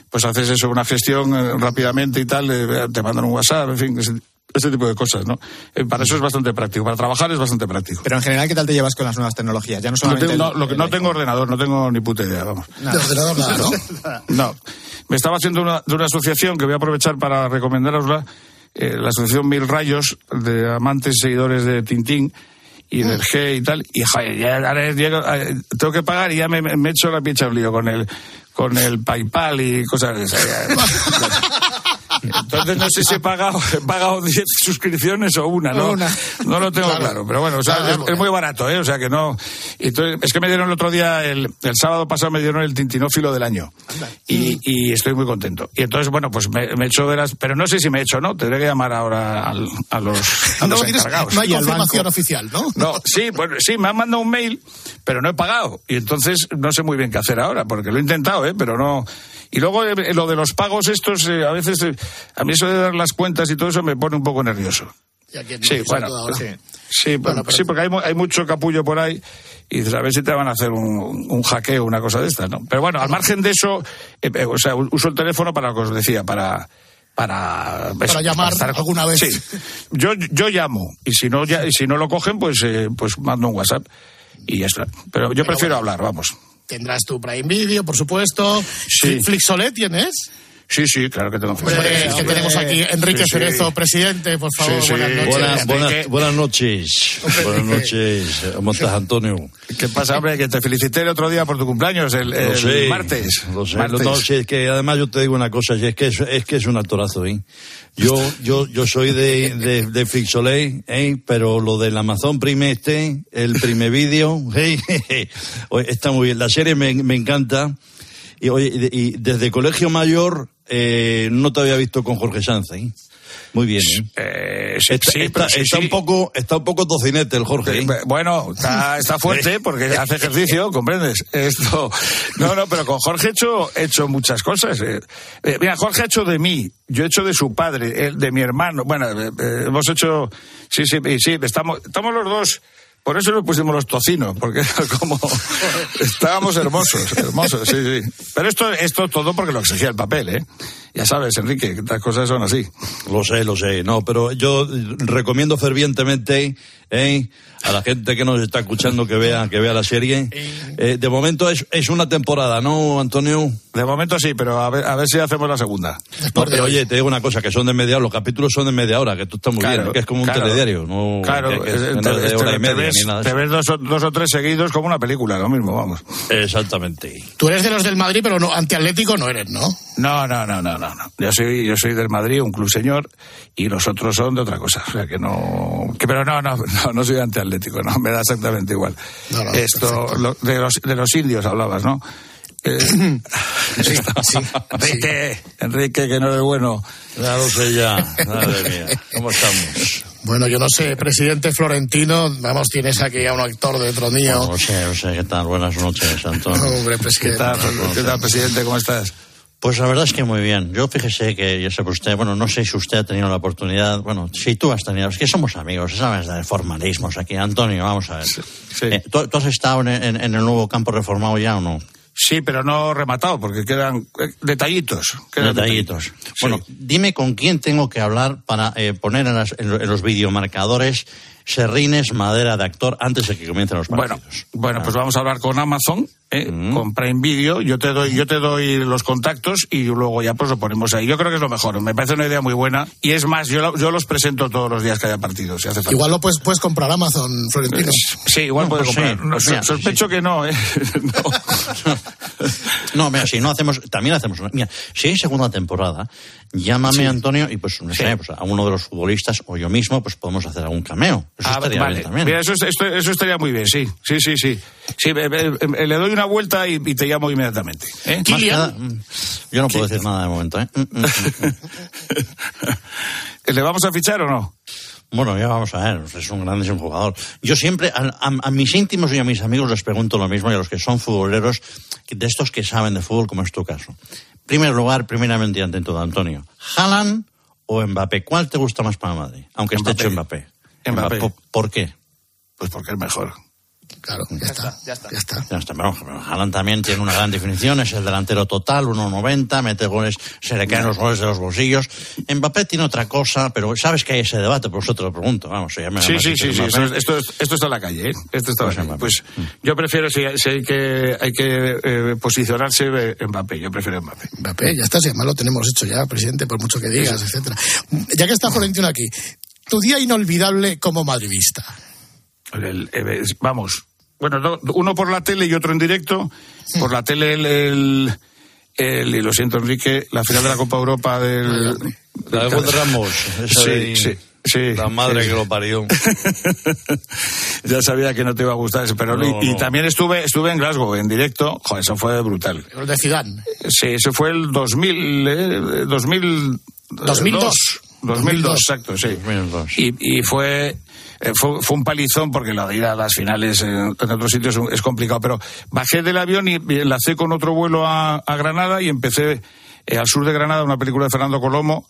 pues haces eso, una gestión eh, rápidamente y tal, eh, te mandan un WhatsApp, en fin, ese, ese tipo de cosas, ¿no? Eh, para eso es bastante práctico, para trabajar es bastante práctico. Pero en general, ¿qué tal te llevas con las nuevas tecnologías? Ya no No solamente tengo, no, el- lo que- no tengo ordenador, no tengo ni puta idea, vamos. *laughs* De ordenador nada, ¿no? No. Me estaba haciendo una, de una asociación que voy a aprovechar para recomendarosla, eh, la asociación Mil Rayos, de amantes y seguidores de Tintín y del G y tal. Y joder, ya ahora llego, eh, tengo que pagar y ya me, me he hecho la pincha un lío con el, con el PayPal y cosas de esas. *laughs* Entonces no sé si he pagado, he pagado 10 suscripciones o una, ¿no? Una. No lo tengo Claro. claro, pero bueno, o sea, Claro, es, bueno. es muy barato, ¿eh? O sea que no. y Entonces, es que me dieron el otro día, el, el sábado pasado me dieron el tintinófilo del año. Y, y estoy muy contento. Y entonces, bueno, pues me, me he hecho de las. Pero no sé si me he hecho, ¿no? Tendré que llamar ahora al- a los, a *laughs* No, los tienes- encargados. no hay confirmación oficial, ¿no? No, sí, bueno, sí, me han mandado un mail, pero no he pagado. Y entonces no sé muy bien qué hacer ahora, porque lo he intentado, ¿eh? Pero no. Y luego eh, lo de los pagos estos, eh, a veces, eh, a mí eso de dar las cuentas y todo eso me pone un poco nervioso. Sí, bueno, sí, sí, Bueno, sí, porque hay, hay mucho capullo por ahí y dices, a ver si te van a hacer un, un hackeo, una cosa de estas, ¿no? Pero bueno, al margen de eso, eh, o sea, uso el teléfono para lo que os decía, para... Para, Para llamar alguna vez. Sí, yo, yo llamo y si no, ya, y si no lo cogen, pues, eh, pues mando un WhatsApp y ya está. Pero yo prefiero hablar, vamos. Tendrás tu Prime Video, por supuesto. Sí. Flixolet tienes. Sí, sí, claro que tengo Hombre, Facebook. que tenemos aquí Enrique Sí, sí. Cerezo, presidente, por favor, Sí, sí. buenas noches. Buenas- Buenas, noches. Buenas noches. ¿Cómo estás, Antonio? ¿Qué pasa, hombre? Que te felicité el otro día por tu cumpleaños, el, Lo el sé, martes. Lo sé. Martes. No, sí, es que además yo te digo una cosa, y es que es, es que es un actorazo, ¿eh? Yo, yo, yo soy de, de, de Flixolay, ¿eh? Pero lo del Amazon Prime este, el Prime *laughs* Video, ¿eh? *laughs* Oye, está muy bien. La serie me, me encanta. Y, oye, y desde Colegio Mayor, eh, no te había visto con Jorge Sanz, ¿eh? Muy bien, ¿eh? Eh, sí, Está, sí, está- pero sí, está sí. un poco, está un poco tocinete el Jorge, ¿eh? Bueno, está, está fuerte *laughs* porque hace ejercicio, ¿comprendes? Esto. No, no, pero con Jorge he hecho, he hecho muchas cosas. eh. Eh, mira, Jorge ha hecho de mí, yo he hecho de su padre, de mi hermano. Bueno, eh, eh, hemos hecho. Sí, sí, sí, estamos, estamos los dos. Por eso nos pusimos los tocinos, porque era como. *laughs* Estábamos hermosos, hermosos, sí, sí. Pero esto, esto todo porque lo exigía el papel, ¿eh? Ya sabes, Enrique, que estas cosas son así. Lo sé, lo sé. No, pero yo recomiendo fervientemente ¿eh? a la gente que nos está escuchando que vea, que vea la serie. Eh, de momento es, es una temporada, ¿no, Antonio? De momento sí, pero a ver, a ver si hacemos la segunda. No, pero oye, te digo una cosa, que son de media hora, los capítulos son de media hora, que tú estás muy Claro, bien, que es como un claro. telediario, no Claro, que es eh, te, de hora y te- media te ves, ni nada de te eso. ves dos, o- dos o tres seguidos como una película, lo mismo, vamos. Exactamente. Tú eres de los del Madrid, pero no, antiatlético no eres, ¿no? No, no, no, no, no. no. Yo soy, yo soy del Madrid, un club señor, y los otros son de otra cosa. O sea que no, que, pero no, no, *laughs* no, no soy antiatlético, no, me da exactamente igual. No, no, Esto, lo- de los, de los indios hablabas, ¿no? Eh, Enrique, Enrique, que no eres bueno. Ya lo sé ya, madre mía, ¿cómo estamos? Bueno, yo no sé, presidente Florentino, vamos, tienes aquí a un actor dentro mío. No sé, no sé, ¿qué tal? Buenas noches, Antonio. Hombre, ¿Qué presidente. tal, ¿Qué tal, presidente? ¿Cómo estás? Pues la verdad es que muy bien. Yo fíjese que yo sé usted, bueno, no sé si usted ha tenido la oportunidad, bueno, si tú has tenido, es que somos amigos, sabes de formalismos aquí. Antonio, vamos a ver. Eh, ¿tú, tú has estado en, en- en el nuevo campo reformado ya o no? Sí, pero no rematado, porque quedan eh, detallitos. Quedan Detallitos. Bueno, dime con quién tengo que hablar para eh, poner en, las- en los videomarcadores serrines, madera de actor antes de que comiencen los partidos. Bueno, bueno, pues vamos a hablar con Amazon, ¿eh? con Prime Video. Yo te doy, yo te doy los contactos y luego ya pues lo ponemos ahí. Yo creo que es lo mejor. Me parece una idea muy buena. Y es más, yo, lo- yo los presento todos los días que haya partidos, si hace falta. Igual lo puedes, puedes comprar Amazon, Florentino. Sí, igual No, puede pues comprar. sí, No, pues mira, sospecho que no, ¿eh? *laughs* No, mira, si no hacemos, también hacemos una. Mira, si hay segunda temporada, llámame Antonio y pues no sé, pues a uno de los futbolistas o yo mismo, pues podemos hacer algún cameo. Eso Ah, estaría vale. bien también. Mira, eso, es- esto- eso estaría muy bien, sí. Sí, sí, sí. Sí, eh, eh, eh, le doy una vuelta y, y te llamo inmediatamente. ¿eh? Nada, mm, yo no puedo decir nada de momento, ¿eh? Mm, mm. *laughs* ¿Le vamos a fichar o no? Bueno, ya vamos a ver, es un grandísimo jugador. Yo siempre, a, a- a mis íntimos y a mis amigos les pregunto lo mismo y a los que son futboleros, de estos que saben de fútbol, como es tu caso. Primer lugar, primeramente ante todo, Antonio, ¿Haaland o Mbappé? ¿Cuál te gusta más para Madrid? Aunque esté hecho Mbappé. Mbappé. ¿Por- ¿Por qué? Pues porque es mejor. Claro, ya está. Ya está. Ya está. Ya está, pero, pero Haaland también tiene una gran definición, es el delantero total, 1.90, mete goles, se le caen los goles de los bolsillos. Mbappé tiene otra cosa, pero sabes que hay ese debate, por eso te lo pregunto, vamos, ya me Sí, sí, sí, sí, esto, es- esto está en la calle, ¿eh? Esto está en la Pues calle. Pues yo prefiero, si, si hay que, hay que eh, posicionarse, eh, Mbappé, yo prefiero Mbappé. Mbappé, ya está, si además lo tenemos hecho ya, presidente, por mucho que digas, etcétera. Ya que está Florentino aquí, tu día inolvidable como madridista. El- el- es- vamos, bueno, do- uno por la tele y otro en directo. Por la tele el, el, el, y lo siento Enrique, la final de la Copa Europa del... La de Juan Ramos. esa Sí, de- sí, sí. La madre Sí. que lo parió. *laughs* ya sabía que no te iba a gustar ese, pero No, y, y no. también estuve estuve en Glasgow en directo, joder, eso fue brutal. El de Zidane. Sí, ese fue el 2000, eh, 2000 2002. 2002, exacto, sí. Y, y fue, eh, fue fue un palizón porque lo de ir a las finales en, en otros sitios es, es complicado, pero bajé del avión y, y enlacé con otro vuelo a, a Granada y empecé eh, al sur de Granada una película de Fernando Colomo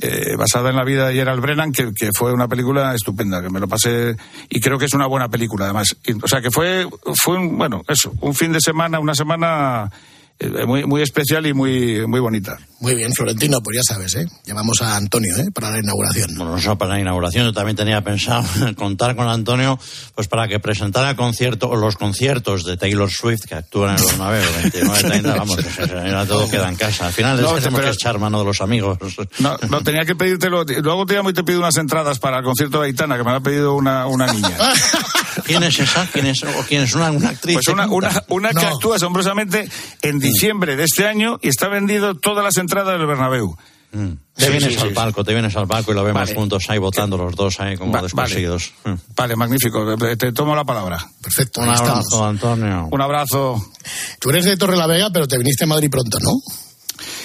eh, basada en la vida de Gerald Brennan, que, que fue una película estupenda, que me lo pasé y creo que es una buena película además. Y, o sea que fue, fue un, bueno, eso, un fin de semana, una semana eh, muy, muy especial y muy, muy bonita. Muy bien, Florentino, pues ya sabes, ¿eh? Llamamos a Antonio, ¿eh? Para la inauguración. Bueno, no solo para la inauguración, yo también tenía pensado *laughs* contar con Antonio pues para que presentara concierto, o los conciertos de Taylor Swift que actúan en los naveos, 29, 30, vamos, que ya todo queda en casa. Al final No, que tenemos que echar mano de los amigos. *laughs* No, no tenía que pedírtelo. Luego te llamo y te pido unas entradas para el concierto de Aitana, que me lo ha pedido una, una niña. *laughs* ¿Quién es esa? ¿Quién es, o quién es una, una actriz? Pues que una, una, una que No. actúa asombrosamente en diciembre de este año y está vendido todas las entradas del Bernabéu. Te Sí, vienes sí, al sí. palco, te vienes al palco y lo vemos Vale. juntos ahí votando los dos ahí como Va- descosidos. Vale, magnífico. Te, tomo la palabra. Perfecto, Un abrazo, estamos. Antonio. Un abrazo. Tú eres de Torrelavega, pero te viniste a Madrid pronto, ¿no?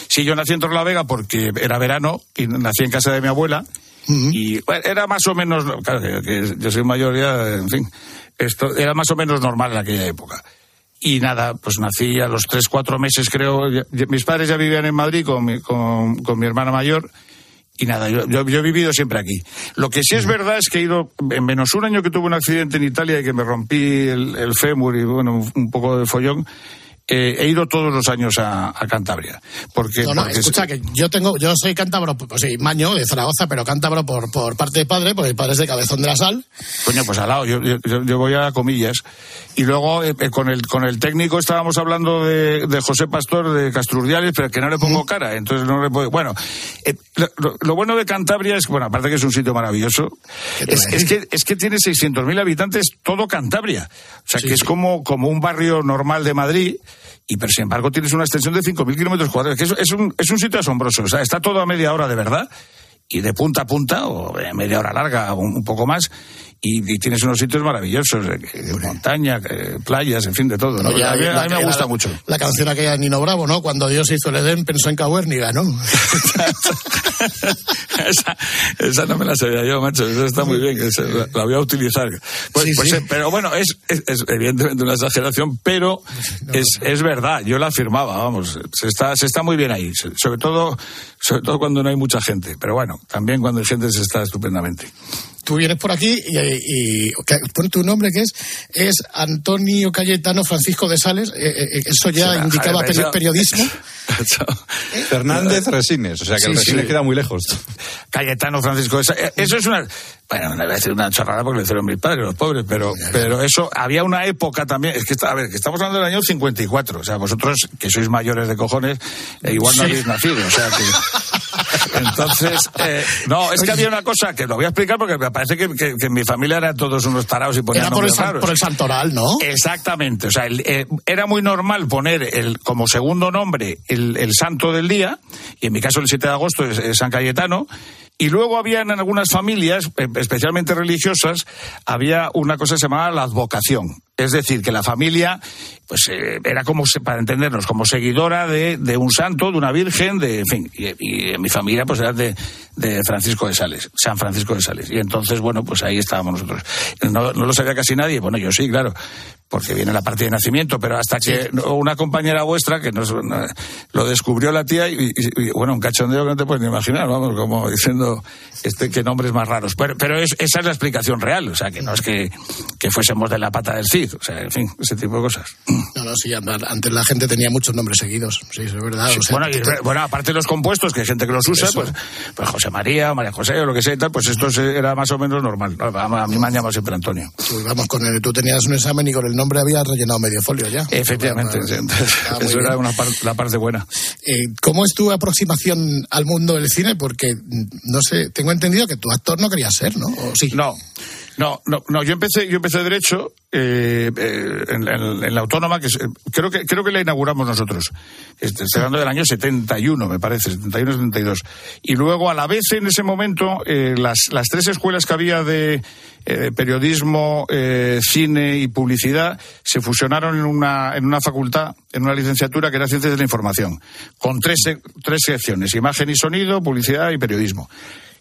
Sí, yo nací en Torrelavega porque era verano y nací en casa de mi abuela. Y bueno, era más o menos, claro, que, que yo soy mayor ya, en fin, esto era más o menos normal en aquella época. Y nada, pues nací a los tres, cuatro meses creo. mis padres ya vivían en Madrid con mi, con, con mi hermana mayor. Y nada, yo, yo- yo he vivido siempre aquí. Lo que sí es verdad es que he ido, en menos un año que tuve un accidente en Italia y que me rompí el, el fémur y bueno, un, un poco de follón, eh, he ido todos los años a, a Cantabria. Porque, No, no, porque es- escucha, que yo tengo, yo soy cántabro, pues sí, maño de Zaragoza, pero cántabro por, por parte de padre, porque mi padre es de Cabezón de la Sal. Coño, pues al lado, yo, yo- voy a comillas. Y luego eh, eh, con, el, con el técnico estábamos hablando de, de José Pastor de Castrurdiales, pero que no le pongo cara, entonces no le puedo... Bueno, eh, lo, lo- lo bueno de Cantabria es, bueno, aparte que es un sitio maravilloso, es, es que, es que tiene 600.000 habitantes todo Cantabria. O sea, que es como, como un barrio normal de Madrid. Y pero sin embargo tienes una extensión de 5.000 kilómetros cuadrados, que es, es un, es un sitio asombroso. O sea, está todo a media hora de verdad y de punta a punta, o media hora larga, un poco más, y, y tienes unos sitios maravillosos, eh, que- montaña, playas, en fin, de todo. ¿no? A mí, a la- mí me la- gusta mucho. La canción aquella de Nino Bravo, ¿no? Cuando Dios hizo el Edén, pensó en Cahuérniga, ¿no? *laughs* *laughs* esa, esa no me la sabía yo, macho. Esa está muy bien, la, la voy a utilizar. Pues, Sí, pues, sí. eh, pero bueno, es, es- es evidentemente una exageración, pero *laughs* es, es verdad. Yo la afirmaba, vamos. Se está, se está muy bien ahí. Sobre todo, sobre todo cuando no hay mucha gente. Pero bueno, también cuando hay gente se está estupendamente. Tú vienes por aquí y, y, pon tu nombre que es es Antonio Cayetano Francisco de Sales. eh, eh, eso ya indicaba eso- periodismo. *laughs* Fernández Resines, o sea que el Resines sí. queda muy lejos. Cayetano Francisco de Sa- eh, Eso es una. Bueno, no voy a decir una chorrada porque lo hicieron mis padres, los pobres, pero, pero eso, había una época también. Es que, está- a ver, que estamos hablando del año 54. O sea, vosotros, que sois mayores de cojones, eh, igual no Sí. habéis nacido. O sea que. *laughs* Entonces, eh, no, es que había una cosa que lo voy a explicar porque me parece que, que- que en mi familia eran todos unos tarados y ponían Era por el, nombres san- raros. por el santoral, ¿no? Exactamente, o sea, el- eh, era muy normal poner el, como segundo nombre el, el santo del día, y en mi caso el 7 de agosto es, es San Cayetano, y luego había en algunas familias, eh, especialmente religiosas, había una cosa llamaba la advocación. Es decir, que la familia, pues eh, era como, para entendernos, como seguidora de, de un santo, de una virgen, de, en fin, y, y en mi familia pues era de, de Francisco de Sales, San Francisco de Sales. Y entonces, bueno, pues ahí estábamos nosotros. No, no lo sabía casi nadie, bueno, yo sí, claro, porque viene la parte de nacimiento, pero hasta que una compañera vuestra, que nos, no- lo descubrió la tía, y, y- y, bueno, un cachondeo que no te puedes ni imaginar, vamos, como diciendo, este, qué nombres más raros. Pero, pero es- esa es la explicación real, o sea, que no es que, que fuésemos de la pata del Cid, o sea, en fin, ese tipo de cosas. No, no, sí, antes la gente tenía muchos nombres seguidos. Sí, es verdad. Sí, o sea, bueno, y, te- bueno, aparte de los compuestos, que hay gente que los usa, pues, pues José María, o María José, o lo que sea y tal, pues esto era más o menos normal. A mí me han llamado siempre Antonio. pues vamos, con el, tú tenías un examen y con el nombre habías rellenado medio folio ya. Efectivamente, entonces, Ah, eso era una par- la parte buena. Eh, ¿Cómo es tu aproximación al mundo del cine? Porque, mm, no sé, tengo entendido que tu actor no querías ser, ¿no? ¿O sí? No. No, no, no. Yo empecé, yo empecé derecho eh, eh, en, en- la autónoma, que creo que creo que la inauguramos nosotros. Este, Estoy hablando del año 71, me parece, 71, 72. Y luego a la vez en ese momento eh, las las tres escuelas que había de eh, periodismo, eh, cine y publicidad se fusionaron en una en una facultad, en una licenciatura que era ciencias de la información, con tres tres secciones: imagen y sonido, publicidad y periodismo.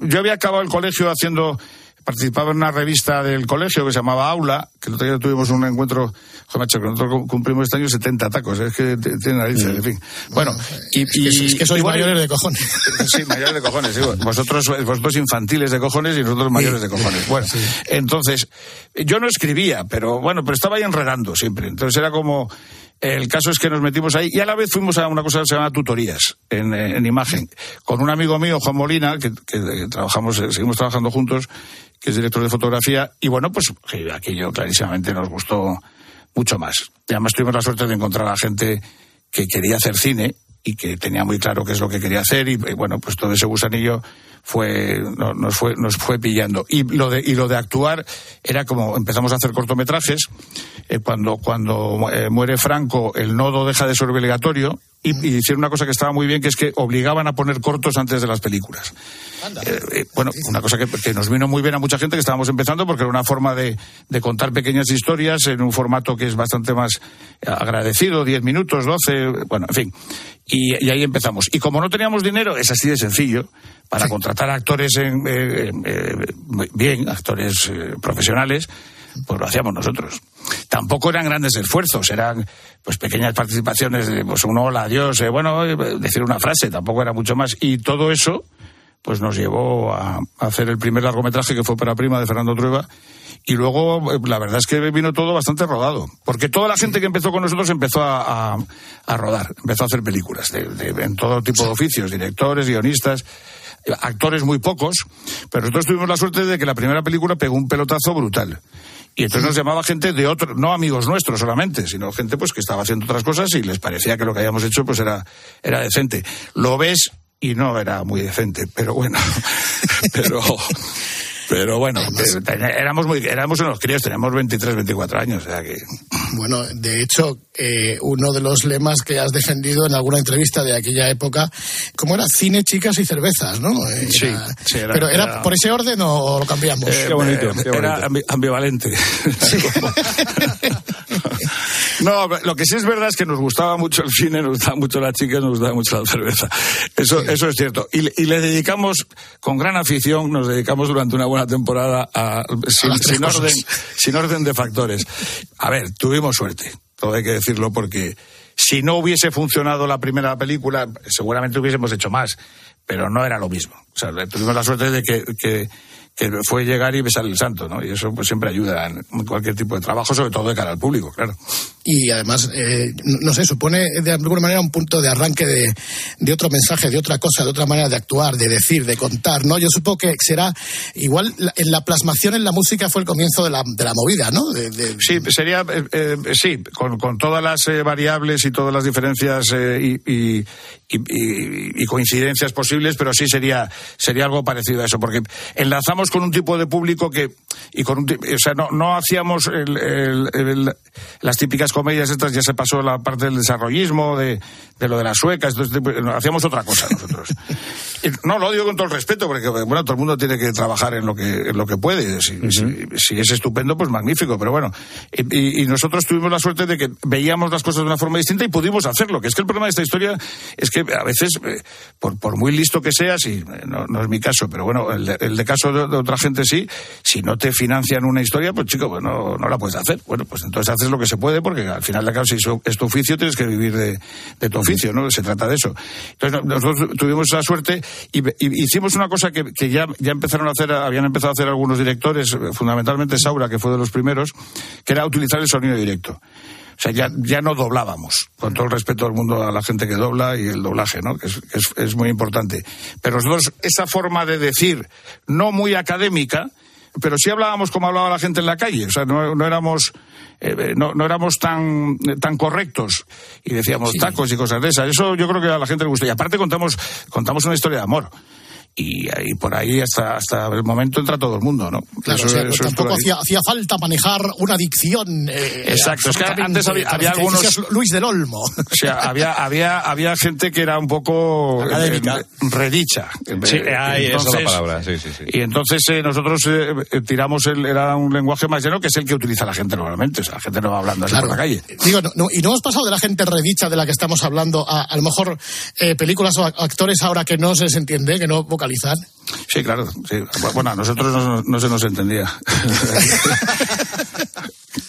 Yo había acabado el colegio haciendo participaba en una revista del colegio que se llamaba Aula, que el otro día tuvimos un encuentro, joder, macho, que nosotros cum- cumplimos este año 70 tacos, es que tiene narices, en fin. Bueno, y, Es que- es que sois mayores de cojones. *laughs* Sí, mayores de cojones, sí. Vosotros, vosotros infantiles de cojones y nosotros mayores de cojones. Bueno, entonces, yo no escribía, pero bueno, pero estaba ahí enredando siempre. Entonces era como, el caso es que nos metimos ahí y a la vez fuimos a una cosa que se llama tutorías en, en imagen, con un amigo mío, Juan Molina, que, que trabajamos, eh, seguimos trabajando juntos, que es director de fotografía, y bueno, pues que aquello clarísimamente nos gustó mucho más. Y además tuvimos la suerte de encontrar a gente que quería hacer cine y que tenía muy claro qué es lo que quería hacer y, y bueno pues todo ese gusanillo fue no- nos fue nos fue pillando. Y lo de y lo de actuar era como empezamos a hacer cortometrajes eh, cuando cuando eh, muere Franco el nodo deja de ser obligatorio y, y hicieron una cosa que estaba muy bien que es que obligaban a poner cortos antes de las películas. Eh, eh, bueno, una cosa que, que nos vino muy bien a mucha gente que estábamos empezando porque era una forma de, de contar pequeñas historias en un formato que es bastante más agradecido, 10 minutos, 12, bueno, en fin. Y, y ahí empezamos. Y como no teníamos dinero, es así de sencillo, para contratar actores en, eh, eh, muy bien, actores eh, profesionales, pues lo hacíamos nosotros. Tampoco eran grandes esfuerzos, eran pues pequeñas participaciones de pues un hola, adiós, eh, bueno, eh, decir una frase, tampoco era mucho más. Y todo eso pues nos llevó a, a hacer el primer largometraje que fue para prima de Fernando Trueba. Y luego eh, la verdad es que vino todo bastante rodado porque toda la gente que empezó con nosotros empezó a, a- a rodar empezó a hacer películas de- de- en todo tipo de oficios directores guionistas actores muy pocos pero nosotros tuvimos la suerte de que la primera película pegó un pelotazo brutal. Y entonces nos llamaba gente de otro, no amigos nuestros solamente, sino gente pues que estaba haciendo otras cosas y les parecía que lo que habíamos hecho pues era, era decente. Lo ves y no era muy decente, pero bueno, *laughs* pero, *laughs* pero bueno, éramos muy, éramos unos críos, teníamos 23, 24 años, o sea que... Bueno, de hecho, eh, uno de los lemas que has defendido en alguna entrevista de aquella época, ¿cómo era? Cine, chicas y cervezas, ¿no? Eh, Sí, sí, era- Pero era, era- por ese orden o lo cambiamos. Eh, eh, Era ambi- ambivalente. *laughs* no, lo que sí es verdad es que nos gustaba mucho el cine, nos gustaba mucho la chica, nos gustaba mucho la cerveza. Eso, eso es cierto. Y, y le dedicamos, con gran afición, nos dedicamos durante una buena temporada a, sin, orden, sin orden de factores. A ver, tuvimos suerte, todo hay que decirlo, porque si no hubiese funcionado la primera película, seguramente hubiésemos hecho más, pero no era lo mismo. O sea, tuvimos la suerte de que, que, que fue llegar y besar el santo, ¿no? Y eso pues siempre ayuda en cualquier tipo de trabajo, sobre todo de cara al público, claro. Y además, eh, no sé, supone de alguna manera un punto de arranque de, de otro mensaje, de otra cosa, de otra manera de actuar, de decir, de contar, ¿no? Yo supongo que será igual en la plasmación en la música fue el comienzo de la, de la movida, ¿no? De- de- Sí, sería, eh, eh, sí, con, con todas las eh, variables y todas las diferencias eh, y, y- y- y- coincidencias posibles, pero sí sería, sería algo parecido a eso, porque enlazamos con un tipo de público que, y con un, o sea, no, no hacíamos el- el- el- las típicas comedias estas, ya se pasó la parte del desarrollismo, de, de lo de las suecas, no, hacíamos otra cosa nosotros. *laughs* *laughs* No, lo digo con todo el respeto, porque bueno, todo el mundo tiene que trabajar en lo que, en lo que puede. Si, si- si es estupendo, pues magnífico, pero bueno. Y, nosotros tuvimos la suerte de que veíamos las cosas de una forma distinta y pudimos hacerlo. Que es que el problema de esta historia es que a veces, eh, por, por muy listo que seas, y no, no es mi caso, pero bueno, el de, el de caso de, de otra gente sí, si no te financian una historia, pues chico, pues no, no la puedes hacer. Bueno, pues entonces haces lo que se puede, porque al final de cabo, si es tu oficio, tienes que vivir de, de tu oficio, ¿no? Se trata de eso. Entonces no- nosotros tuvimos esa suerte y, y hicimos una cosa que, ya, ya empezaron a hacer, habían empezado a hacer algunos directores, fundamentalmente Saura, que fue de los primeros, que era utilizar el sonido directo. O sea, ya, ya no doblábamos, con todo el respeto del mundo a la gente que dobla y el doblaje, ¿no? Que es, muy importante. Pero esa forma de decir, no muy académica, pero sí hablábamos como hablaba la gente en la calle. O sea, no, no éramos, eh, no, no éramos tan, tan correctos y decíamos tacos y cosas de esas. Eso yo creo que a la gente le gusta. Y aparte contamos, contamos una historia de amor. Y, y por ahí hasta, hasta el momento entra todo el mundo, ¿no? Claro, Eso- o sea, eso es por tampoco ahí. hacía, hacía falta manejar una adicción. eh, Exacto, es que antes había- había algunos- Luis del Olmo. O sea, había, había, había gente que era un poco Académica. eh, redicha. Sí, Eh, ahí, esa es la palabra, sí, sí, sí. Y entonces eh, nosotros eh, eh, tiramos el, era un lenguaje más lleno que es el que utiliza la gente normalmente. O sea, la gente no va hablando así Claro. por la calle. Digo, no, no, y no hemos pasado de la gente redicha de la que estamos hablando a a lo mejor eh, películas o actores ahora que no se les entiende, que no Sí, claro. sí. Bueno, a nosotros no, no se nos entendía. *laughs*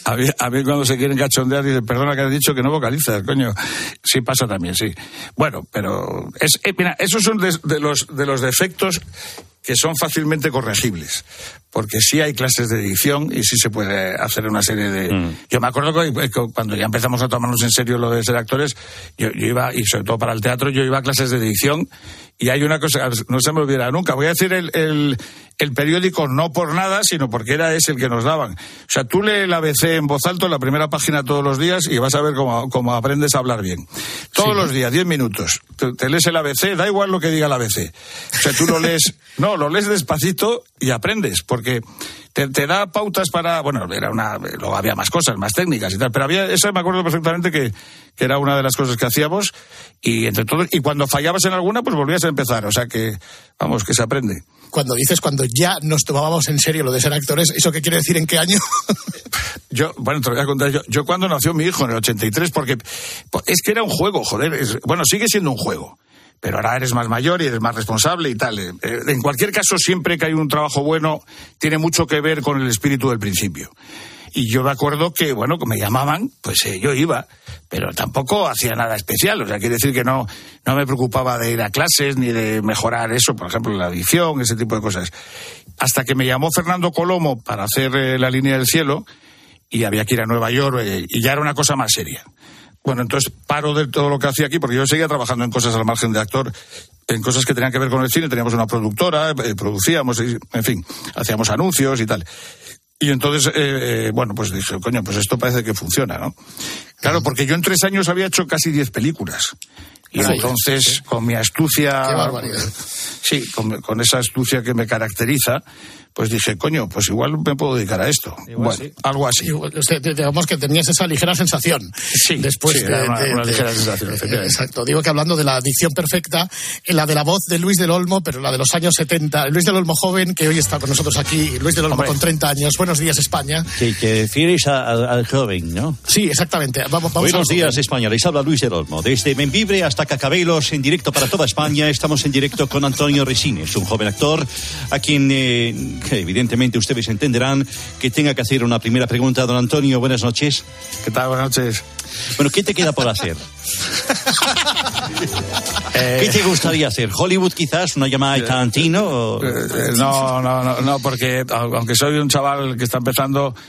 A mí, a mí cuando se quieren cachondear dicen, perdona que has dicho que no vocalizas, coño. Sí pasa también, sí. Bueno, pero es, eh, mira, esos son de, de los, de los defectos que son fácilmente corregibles. Porque sí hay clases de edición y sí se puede hacer una serie de... Yo me acuerdo que, que cuando ya empezamos a tomarnos en serio lo de ser actores, yo, yo iba, y sobre todo para el teatro, yo iba a clases de edición y hay una cosa, no se me olvidará nunca, voy a decir el, el, el periódico no por nada, sino porque era ese el que nos daban. O sea, tú lee el ABC en voz alta en la primera página todos los días y vas a ver cómo, cómo aprendes a hablar bien. Todos los días, 10 minutos. Te, te lees el ABC, da igual lo que diga el ABC. O sea, tú lo lees, *laughs* no, lo lees despacito y aprendes, porque te, te da pautas para, bueno, era una, luego había más cosas, más técnicas y tal, pero había, eso me acuerdo perfectamente que, que era una de las cosas que hacíamos y entre todos, y cuando fallabas en alguna, pues volvías a empezar, o sea que, vamos, que se aprende. Cuando dices cuando ya nos tomábamos en serio lo de ser actores, ¿eso qué quiere decir en qué año? *laughs* Yo, bueno, te lo voy a contar yo. Yo cuando nació mi hijo en el 83, porque es que era un juego, joder. es- bueno, sigue siendo un juego. Pero ahora eres más mayor y eres más responsable y tal. Eh, eh, En cualquier caso, siempre que hay un trabajo bueno, tiene mucho que ver con el espíritu del principio. Y yo me acuerdo que, bueno, que me llamaban, pues eh, yo iba, pero tampoco hacía nada especial. O sea, quiere decir que no, no me preocupaba de ir a clases ni de mejorar eso, por ejemplo, la edición, ese tipo de cosas. Hasta que me llamó Fernando Colomo para hacer eh, la línea del cielo y había que ir a Nueva York eh, y ya era una cosa más seria. Bueno, entonces paro de todo lo que hacía aquí porque yo seguía trabajando en cosas al margen de actor, en cosas que tenían que ver con el cine. Teníamos una productora, eh, producíamos, y- en fin, hacíamos anuncios y tal. Y entonces, eh, eh, bueno, pues dije, coño, pues esto parece que funciona, ¿no? Claro, porque yo en tres años había hecho casi diez películas. Y entonces, con mi astucia. Qué barbaridad. Sí, con, con esa astucia que me caracteriza, pues dije, coño, pues igual me puedo dedicar a esto. bueno, algo así. Usted, digamos que tenías esa ligera sensación. Sí, después sí, de, era una- de- una de- ligera sensación, de- efectivamente. Exacto. Digo que hablando de la adicción perfecta, en la de la voz de Luis del Olmo, pero la de los años 70, Luis del Olmo joven, que hoy está con nosotros aquí, Luis del Olmo Hombre. con 30 años. Buenos días, España. Que te refieres a- al- al joven, ¿no? Sí, exactamente. Vamos, vamos Buenos al días. España. Les habla Luis del Olmo. Desde Membibre hasta Cacabelos, en directo para toda España, estamos en directo con Antonio Resines, un joven actor a quien, eh, que evidentemente, ustedes entenderán que tenga que hacer una primera pregunta. Don Antonio, buenas noches. ¿Qué tal? Buenas noches. Bueno, ¿qué te queda por hacer? *laughs* Eh, ¿Qué te gustaría hacer? ¿Hollywood quizás? ¿Una llamada de Tarantino? o- Eh, no, no, no, no, porque aunque soy un chaval que está empezando, eh,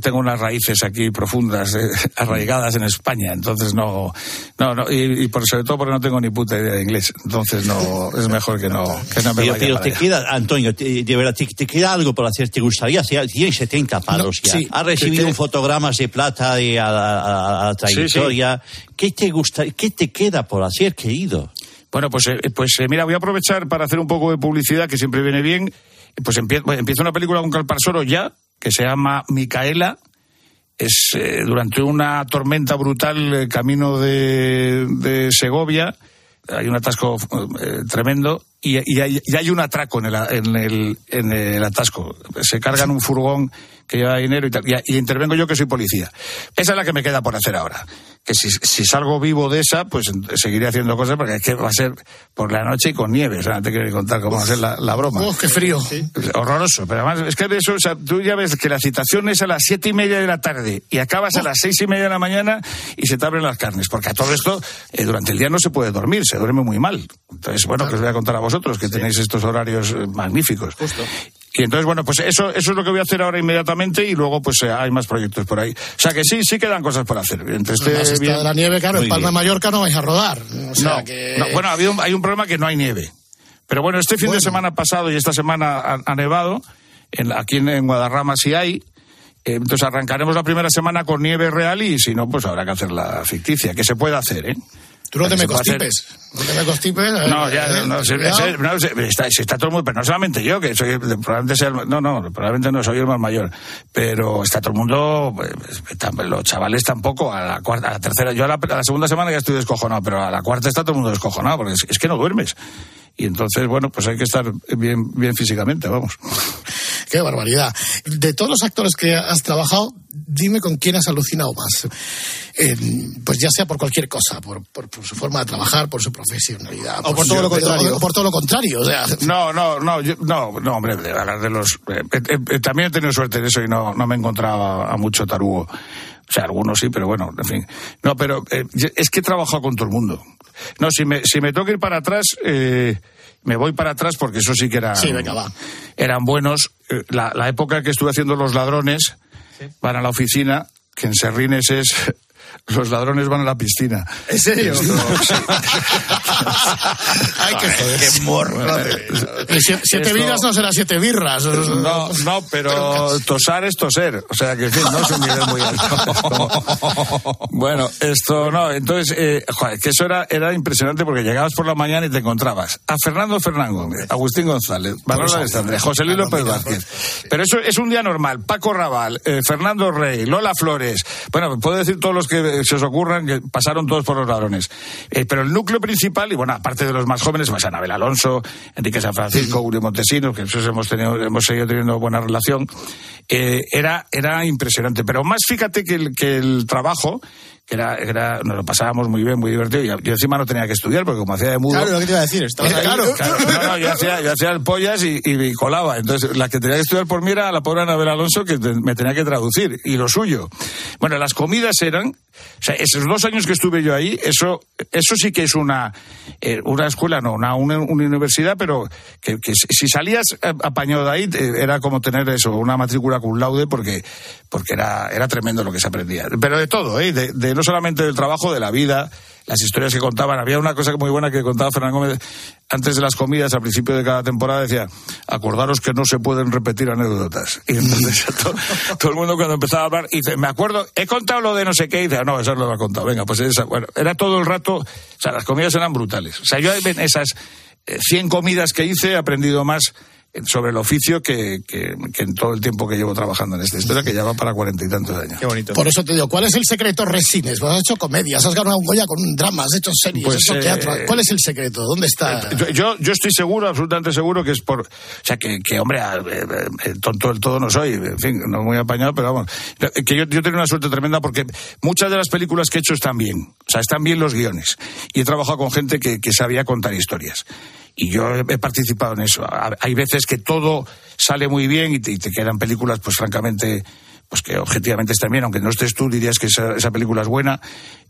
tengo unas raíces aquí profundas, eh, *laughs* arraigadas en España, entonces no, no, no y, y por sobre todo porque no tengo ni puta idea de inglés, entonces no, es mejor que no, que no me Pero, vaya pero te allá. queda, Antonio, te- de verdad, te, te queda algo por hacer. ¿Te gustaría hacer? Tienes 70 palos No, ya. sí, Has recibido te- un fotogramas de plata de, a, a- trayectoria. ¿Qué te gusta, qué te queda por hacer, querido? Bueno, pues, eh, pues eh, mira, voy a aprovechar para hacer un poco de publicidad, que siempre viene bien. Pues empie- bueno, empieza una película con Calparsoro ya, que se llama Micaela. Es eh, durante una tormenta brutal eh, camino de, de Segovia. Hay un atasco eh, tremendo y, y hay, y hay un atraco en el, en, el, en el atasco. Se cargan un furgón que lleva dinero y tal. Y, y intervengo yo que soy policía. Esa es la que me queda por hacer ahora. Que si, si salgo vivo de esa, pues seguiré haciendo cosas porque es que va a ser por la noche y con nieve. O sea, no te quiero contar cómo va a ser la, la broma. Oh, qué frío. Es horroroso, pero además es que de eso, o sea, tú ya ves que la citación es a las siete y media de la tarde y acabas a las seis y media de la mañana y se te abren las carnes, porque a todo esto eh, durante el día no se puede dormir, se duerme muy mal. Entonces, bueno, que os voy a contar a vosotros que tenéis estos horarios eh, magníficos. Y entonces, bueno, pues eso, eso es lo que voy a hacer ahora inmediatamente y luego pues eh, hay más proyectos por ahí. O sea que sí, sí quedan cosas por hacer. Entre este bien- de la nieve, claro, en Palma de bien. Mallorca no vais a rodar. O sea no, que... no, bueno, ha habido un- hay un problema que no hay nieve. Pero bueno, este fin de semana pasado y esta semana ha, ha nevado. En, aquí en, en Guadarrama sí hay. Eh, entonces arrancaremos la primera semana con nieve real y si no, pues habrá que hacer la ficticia, que se puede hacer, ¿eh? Tú no te me constipes. No te me constipes. No, eh, ya, eh, no, no, se- no, se- está, se está todo el mundo, pero no solamente yo, que soy, probablemente sea, el- no, no, probablemente no soy el más mayor, pero está todo el mundo, pues, los chavales tampoco, a la cuarta, a la tercera, yo a la, a la segunda semana ya estoy descojonado, pero a la cuarta está todo el mundo descojonado, porque es, es que no duermes. Y entonces, bueno, pues hay que estar bien, bien físicamente, vamos. Qué barbaridad. De todos los actores que has trabajado, dime con quién has alucinado más. Eh, pues ya sea por cualquier cosa, por, por- por su forma de trabajar, por su profesionalidad. O por todo lo contrario. O por todo lo contrario. O sea, No, no, no, yo- no, no, hombre, de hablar de los. eh, eh, eh, también he tenido suerte en eso y no, no me encontraba a mucho tarugo. O sea, algunos sí, pero bueno, en fin. No, pero eh, es que he trabajado con todo el mundo. No, si me, si me que ir para atrás, eh, me voy para atrás porque eso sí que era. Sí, venga, va. Eran buenos. Eh, La, la época que estuve haciendo Los Ladrones, van a la oficina, que en Serrines es. *laughs* Los ladrones van a la piscina. ¿En serio? Esto, *laughs* sí. *laughs* Ay, qué, qué morro. Siete, siete vidas no será siete birras. No, no, pero tosar es toser. O sea que, en fin, no es un nivel muy alto. *laughs* bueno, esto no. Entonces, eh, joder, que eso era, era impresionante porque llegabas por la mañana y te encontrabas a Fernando Fernán Agustín González, Manuel Alexandre, José Luis López Vázquez. Pero eso es un día normal. Paco Raval, eh, Fernando Rey, Lola Flores. Bueno, puedo decir todos los que se os ocurran que pasaron todos por los ladrones. Eh, pero el núcleo principal, y bueno, aparte de los más jóvenes, pues Anabel Alonso, Enrique San Francisco, Uri Montesinos, que esos hemos tenido, hemos seguido teniendo buena relación, eh, era, era impresionante. Pero más fíjate que el, que el trabajo, que era, era, nos lo pasábamos muy bien, muy divertido. Yo encima no tenía que estudiar, porque como hacía de mudo. Claro, lo que te iba a decir. Estabas ahí. Claro, no, no, yo hacía, yo hacía el pollas y, y colaba. Entonces, la que tenía que estudiar por mí era la pobre Anabel Alonso, que te- me tenía que traducir. Y lo suyo. Bueno, las comidas eran. O sea, esos dos años que estuve yo ahí, eso, eso sí que es una, eh, una escuela, no, una, una, una universidad, pero que, que si- salías eh, apañado de ahí, eh, era como tener eso, una matrícula cum laude, porque, porque era, era tremendo lo que se aprendía. Pero de todo, ¿eh? de, de no solamente del trabajo, de la vida, las historias que contaban. Había una cosa muy buena que contaba Fernando Gómez antes de las comidas, al principio de cada temporada, decía, acordaros que no se pueden repetir anécdotas. Y entonces *laughs* todo, el mundo cuando empezaba a hablar, dice, me acuerdo, he contado lo de no sé qué, dice, no, eso no lo he contado. Venga, pues esa, bueno, era todo el rato, o sea, las comidas eran brutales. O sea, yo en esas eh, 100 comidas que hice he aprendido más sobre el oficio que, que, que en todo el tiempo que llevo trabajando en esta historia, que ya va para cuarenta y tantos años. Qué bonito. Por eso te digo, ¿cuál es el secreto Resines? Pues has hecho comedias, has ganado un Goya con un drama, has hecho series, Pues, has hecho eh, teatro. ¿Cuál es el secreto? ¿Dónde está? Yo, yo, yo estoy seguro, absolutamente seguro que es por. O sea, que, que hombre, eh, eh, tonto del todo no soy, en fin, no muy apañado, pero vamos. Que yo, yo tengo una suerte tremenda porque muchas de las películas que he hecho están bien. O sea, están bien los guiones. Y he trabajado con gente que, que sabía contar historias. Y yo he participado en eso. Ha- Hay veces que todo sale muy bien y te, quedan películas, pues francamente, pues que objetivamente están bien, aunque no estés tú, dirías que esa, película es buena.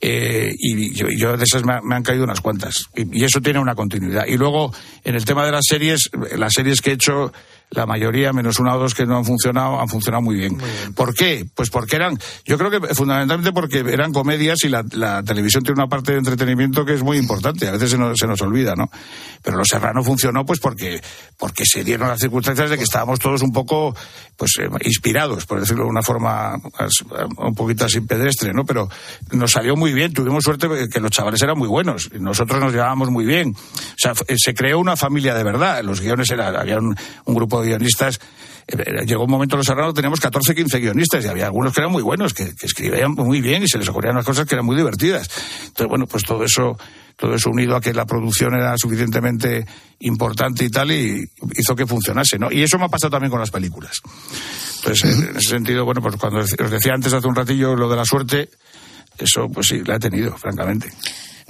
eh, y yo, de esas me han caído unas cuantas. Y, y eso tiene una continuidad. Y luego, en el tema de las series, las series que he hecho, la mayoría, menos una o dos que no han funcionado, han funcionado muy bien. ¿Por qué? Pues porque eran, yo creo que fundamentalmente porque eran comedias y la, la televisión tiene una parte de entretenimiento que es muy importante. A veces se nos, se nos olvida, ¿no? Pero Los Serrano funcionó pues porque, porque se dieron las circunstancias de que estábamos todos un poco, pues, eh, inspirados, por decirlo de una forma as- un poquito así pedestre, ¿no? Pero nos salió muy bien. Tuvimos suerte que los chavales eran muy buenos. y Nosotros nos llevábamos muy bien. O sea, f- se creó una familia de verdad. Los guiones era, había un, un grupo guionistas. eh, Llegó un momento en los Serrano teníamos 14, 15 guionistas y había algunos que eran muy buenos, que, que escribían muy bien y se les ocurrían unas cosas que eran muy divertidas. Entonces, bueno, pues todo eso, todo eso unido a que la producción era suficientemente importante y tal, y hizo que funcionase, ¿no? Y eso me ha pasado también con las películas. Entonces, en ese sentido, bueno, pues cuando os decía antes hace un ratillo lo de la suerte, eso pues sí, la he tenido, francamente.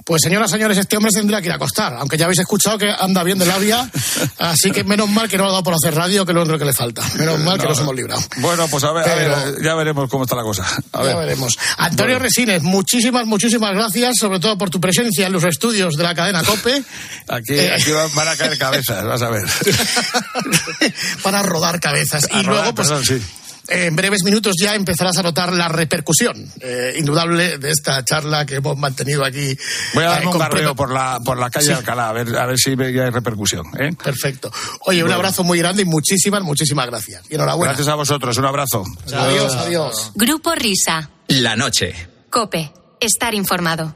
Pues señoras, señores, este hombre se tendría que ir a acostar, aunque ya habéis escuchado que anda bien de labia, *laughs* así que menos mal que no lo ha dado por hacer radio, que es lo único que le falta. Menos mal que No, nos hemos librado. Bueno, pues a ver, a ver, ya veremos cómo está la cosa. A Ya ver. veremos. Antonio Bueno. Resines, muchísimas, muchísimas gracias, sobre todo por tu presencia en los estudios de la cadena COPE, *laughs* Aquí, Eh. aquí van, van a caer cabezas, vas a ver. *laughs* para rodar cabezas. A y rodar, luego, pues, perdón, sí. En breves minutos ya empezarás a notar la repercusión eh, indudable de esta charla que hemos mantenido aquí. Voy a eh, darme un pre- por la, por la calle Sí. Alcalá, a ver, a ver si ve- ya hay repercusión. ¿eh? Perfecto. Oye, un Bueno. abrazo muy grande y muchísimas, muchísimas gracias. Y enhorabuena. Gracias a vosotros, un abrazo. Adiós, adiós. Grupo Risa. La noche. Cope. Estar informado.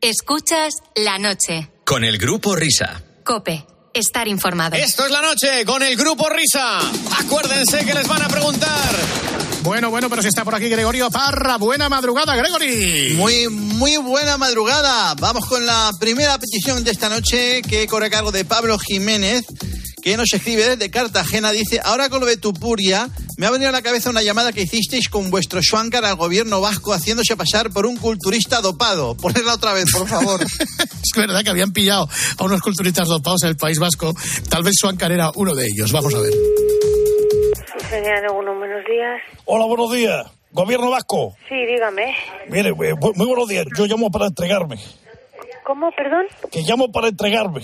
Escuchas la noche. Con el grupo Risa. Cope. Estar informado. Esto es la noche con el grupo Risa. Acuérdense que les van a preguntar. Bueno, bueno, pero si está por aquí Gregorio Parra. Buena madrugada, Gregory. Muy, muy buena madrugada. Vamos con la primera petición de esta noche que corre a cargo de Pablo Jiménez, que nos escribe desde Cartagena. Dice, ahora con lo de Tupuria, me ha venido a la cabeza una llamada que hicisteis con vuestro Schwankar al gobierno vasco haciéndose pasar por un culturista dopado. Ponerla otra vez, por favor. *laughs* Es verdad que habían pillado a unos culturistas dopados en el País Vasco. Tal vez Suancar era uno de ellos. Vamos a ver. Señor, buenos días. Hola, buenos días. Gobierno vasco. Sí, dígame. Mire, eh, muy buenos días. Yo llamo para entregarme. ¿Cómo, perdón? Que llamo para entregarme.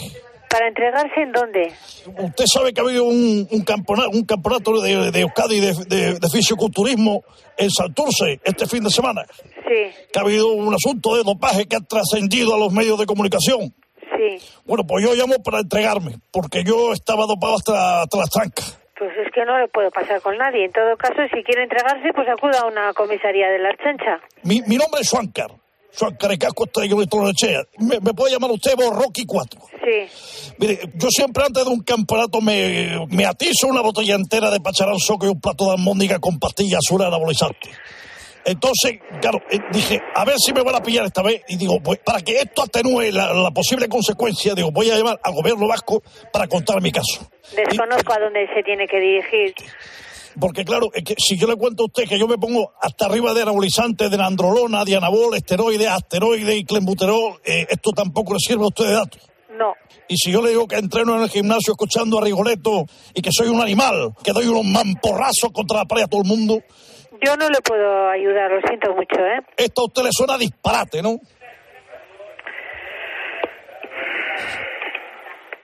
¿Para entregarse en dónde? Usted sabe que ha habido un, un campeonato, un campeonato de, de Euskadi de, de, de fisioculturismo en Santurce este fin de semana. Sí, Que ha habido un asunto de dopaje que ha trascendido a los medios de comunicación. sí. Bueno, pues yo llamo para entregarme, porque yo estaba dopado hasta, hasta las trancas. Pues es que no le puedo pasar con nadie. En todo caso, si quiere entregarse, pues acuda a una comisaría de la chancha. Mi, mi nombre es Suancar. Casco Estrella de Torrechea. Me, me puede llamar usted Borroqui 4. Sí. Mire, yo siempre antes de un campeonato me, me atizo una botella entera de pacharán soco y un plato de almóndiga con pastillas azules anabolizantes. Entonces, claro, eh, dije, a ver si me van a pillar esta vez. Y digo, pues para que esto atenúe la, la posible consecuencia, digo, voy a llamar al gobierno vasco para contar mi caso. Desconozco a dónde se tiene que dirigir. Porque claro, es que si yo le cuento a usted que yo me pongo hasta arriba de anabolizantes, de androlona, de anabol, esteroides, asteroides y clenbuterol, eh, esto tampoco le sirve a usted de datos. No. Y si yo le digo que entreno en el gimnasio escuchando a Rigoletto y que soy un animal, que doy unos mamporrazos contra la pared a todo el mundo, Yo no le puedo ayudar, lo siento mucho, ¿eh? esto a usted le suena disparate, ¿no?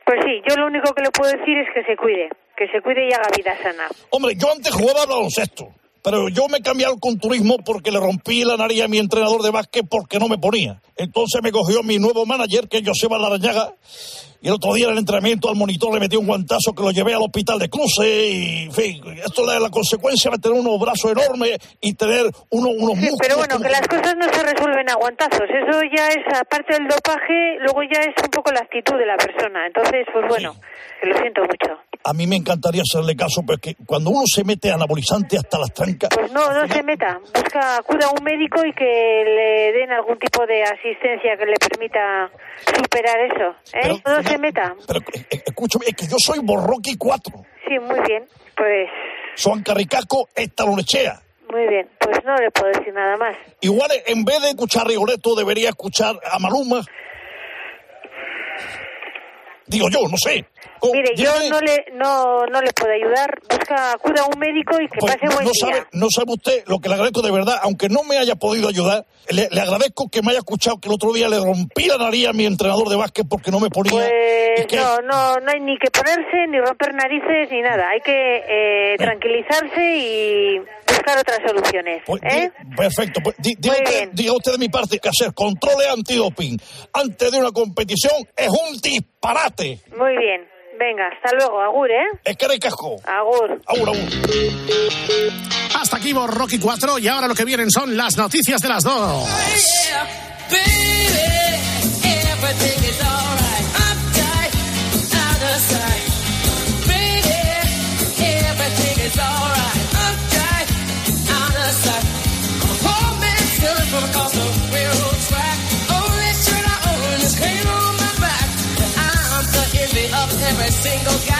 Pues sí, yo lo único que le puedo decir es que se cuide. Que se cuide y haga vida sana. Hombre, yo antes jugaba al baloncesto, pero yo me cambié al culturismo porque le rompí la nariz a mi entrenador de básquet porque no me ponía. Entonces me cogió mi nuevo manager, que es Joseba Larañaga, y el otro día en el entrenamiento al monitor le metí un guantazo que lo llevé al hospital de cruce y, en fin, esto es la consecuencia de tener unos brazos enormes y tener uno- unos Sí, músculos. pero bueno, como- que las cosas no se resuelven a guantazos. Eso ya es, aparte del dopaje, luego ya es un poco la actitud de la persona. Entonces, pues bueno, que lo siento mucho. A mí me encantaría hacerle caso, pero es que cuando uno se mete anabolizante hasta las trancas, Pues no, no se meta. Busca, acuda a un médico y que le den algún tipo de asistencia que le permita superar eso. ¿eh? no se meta. pero eh, escúchame, es que yo soy Borroqui 4, Sí, muy bien. Pues Juan Carricasco, esta lonechea. muy bien. Pues no le puedo decir nada más. Igual eh, en vez de escuchar a Rigoletto debería escuchar a Maluma. Digo yo, no sé. Oh, Mire, yo no le, no, no le puedo ayudar. Busca, acuda a un médico y que Pues, pase no, buen no día. sabe, no sabe usted lo que le agradezco de verdad, aunque no me haya podido ayudar, le, le agradezco que me haya escuchado que el otro día le rompí la nariz a mi entrenador de básquet porque no me ponía. Pues no, no, no hay ni que ponerse, ni romper narices, ni nada. Hay que eh, tranquilizarse y buscar otras soluciones. Pues, ¿eh? perfecto, pues, di- diga, usted, diga usted de mi parte que hacer controles antidoping antes de una competición es un disparate. Muy bien. Venga, hasta luego. Agur, ¿eh? Es que casco. Agur. Agur, agur. Hasta aquí Rocky 4 y ahora lo que vienen son las noticias de las dos. Baby, tengo ganas.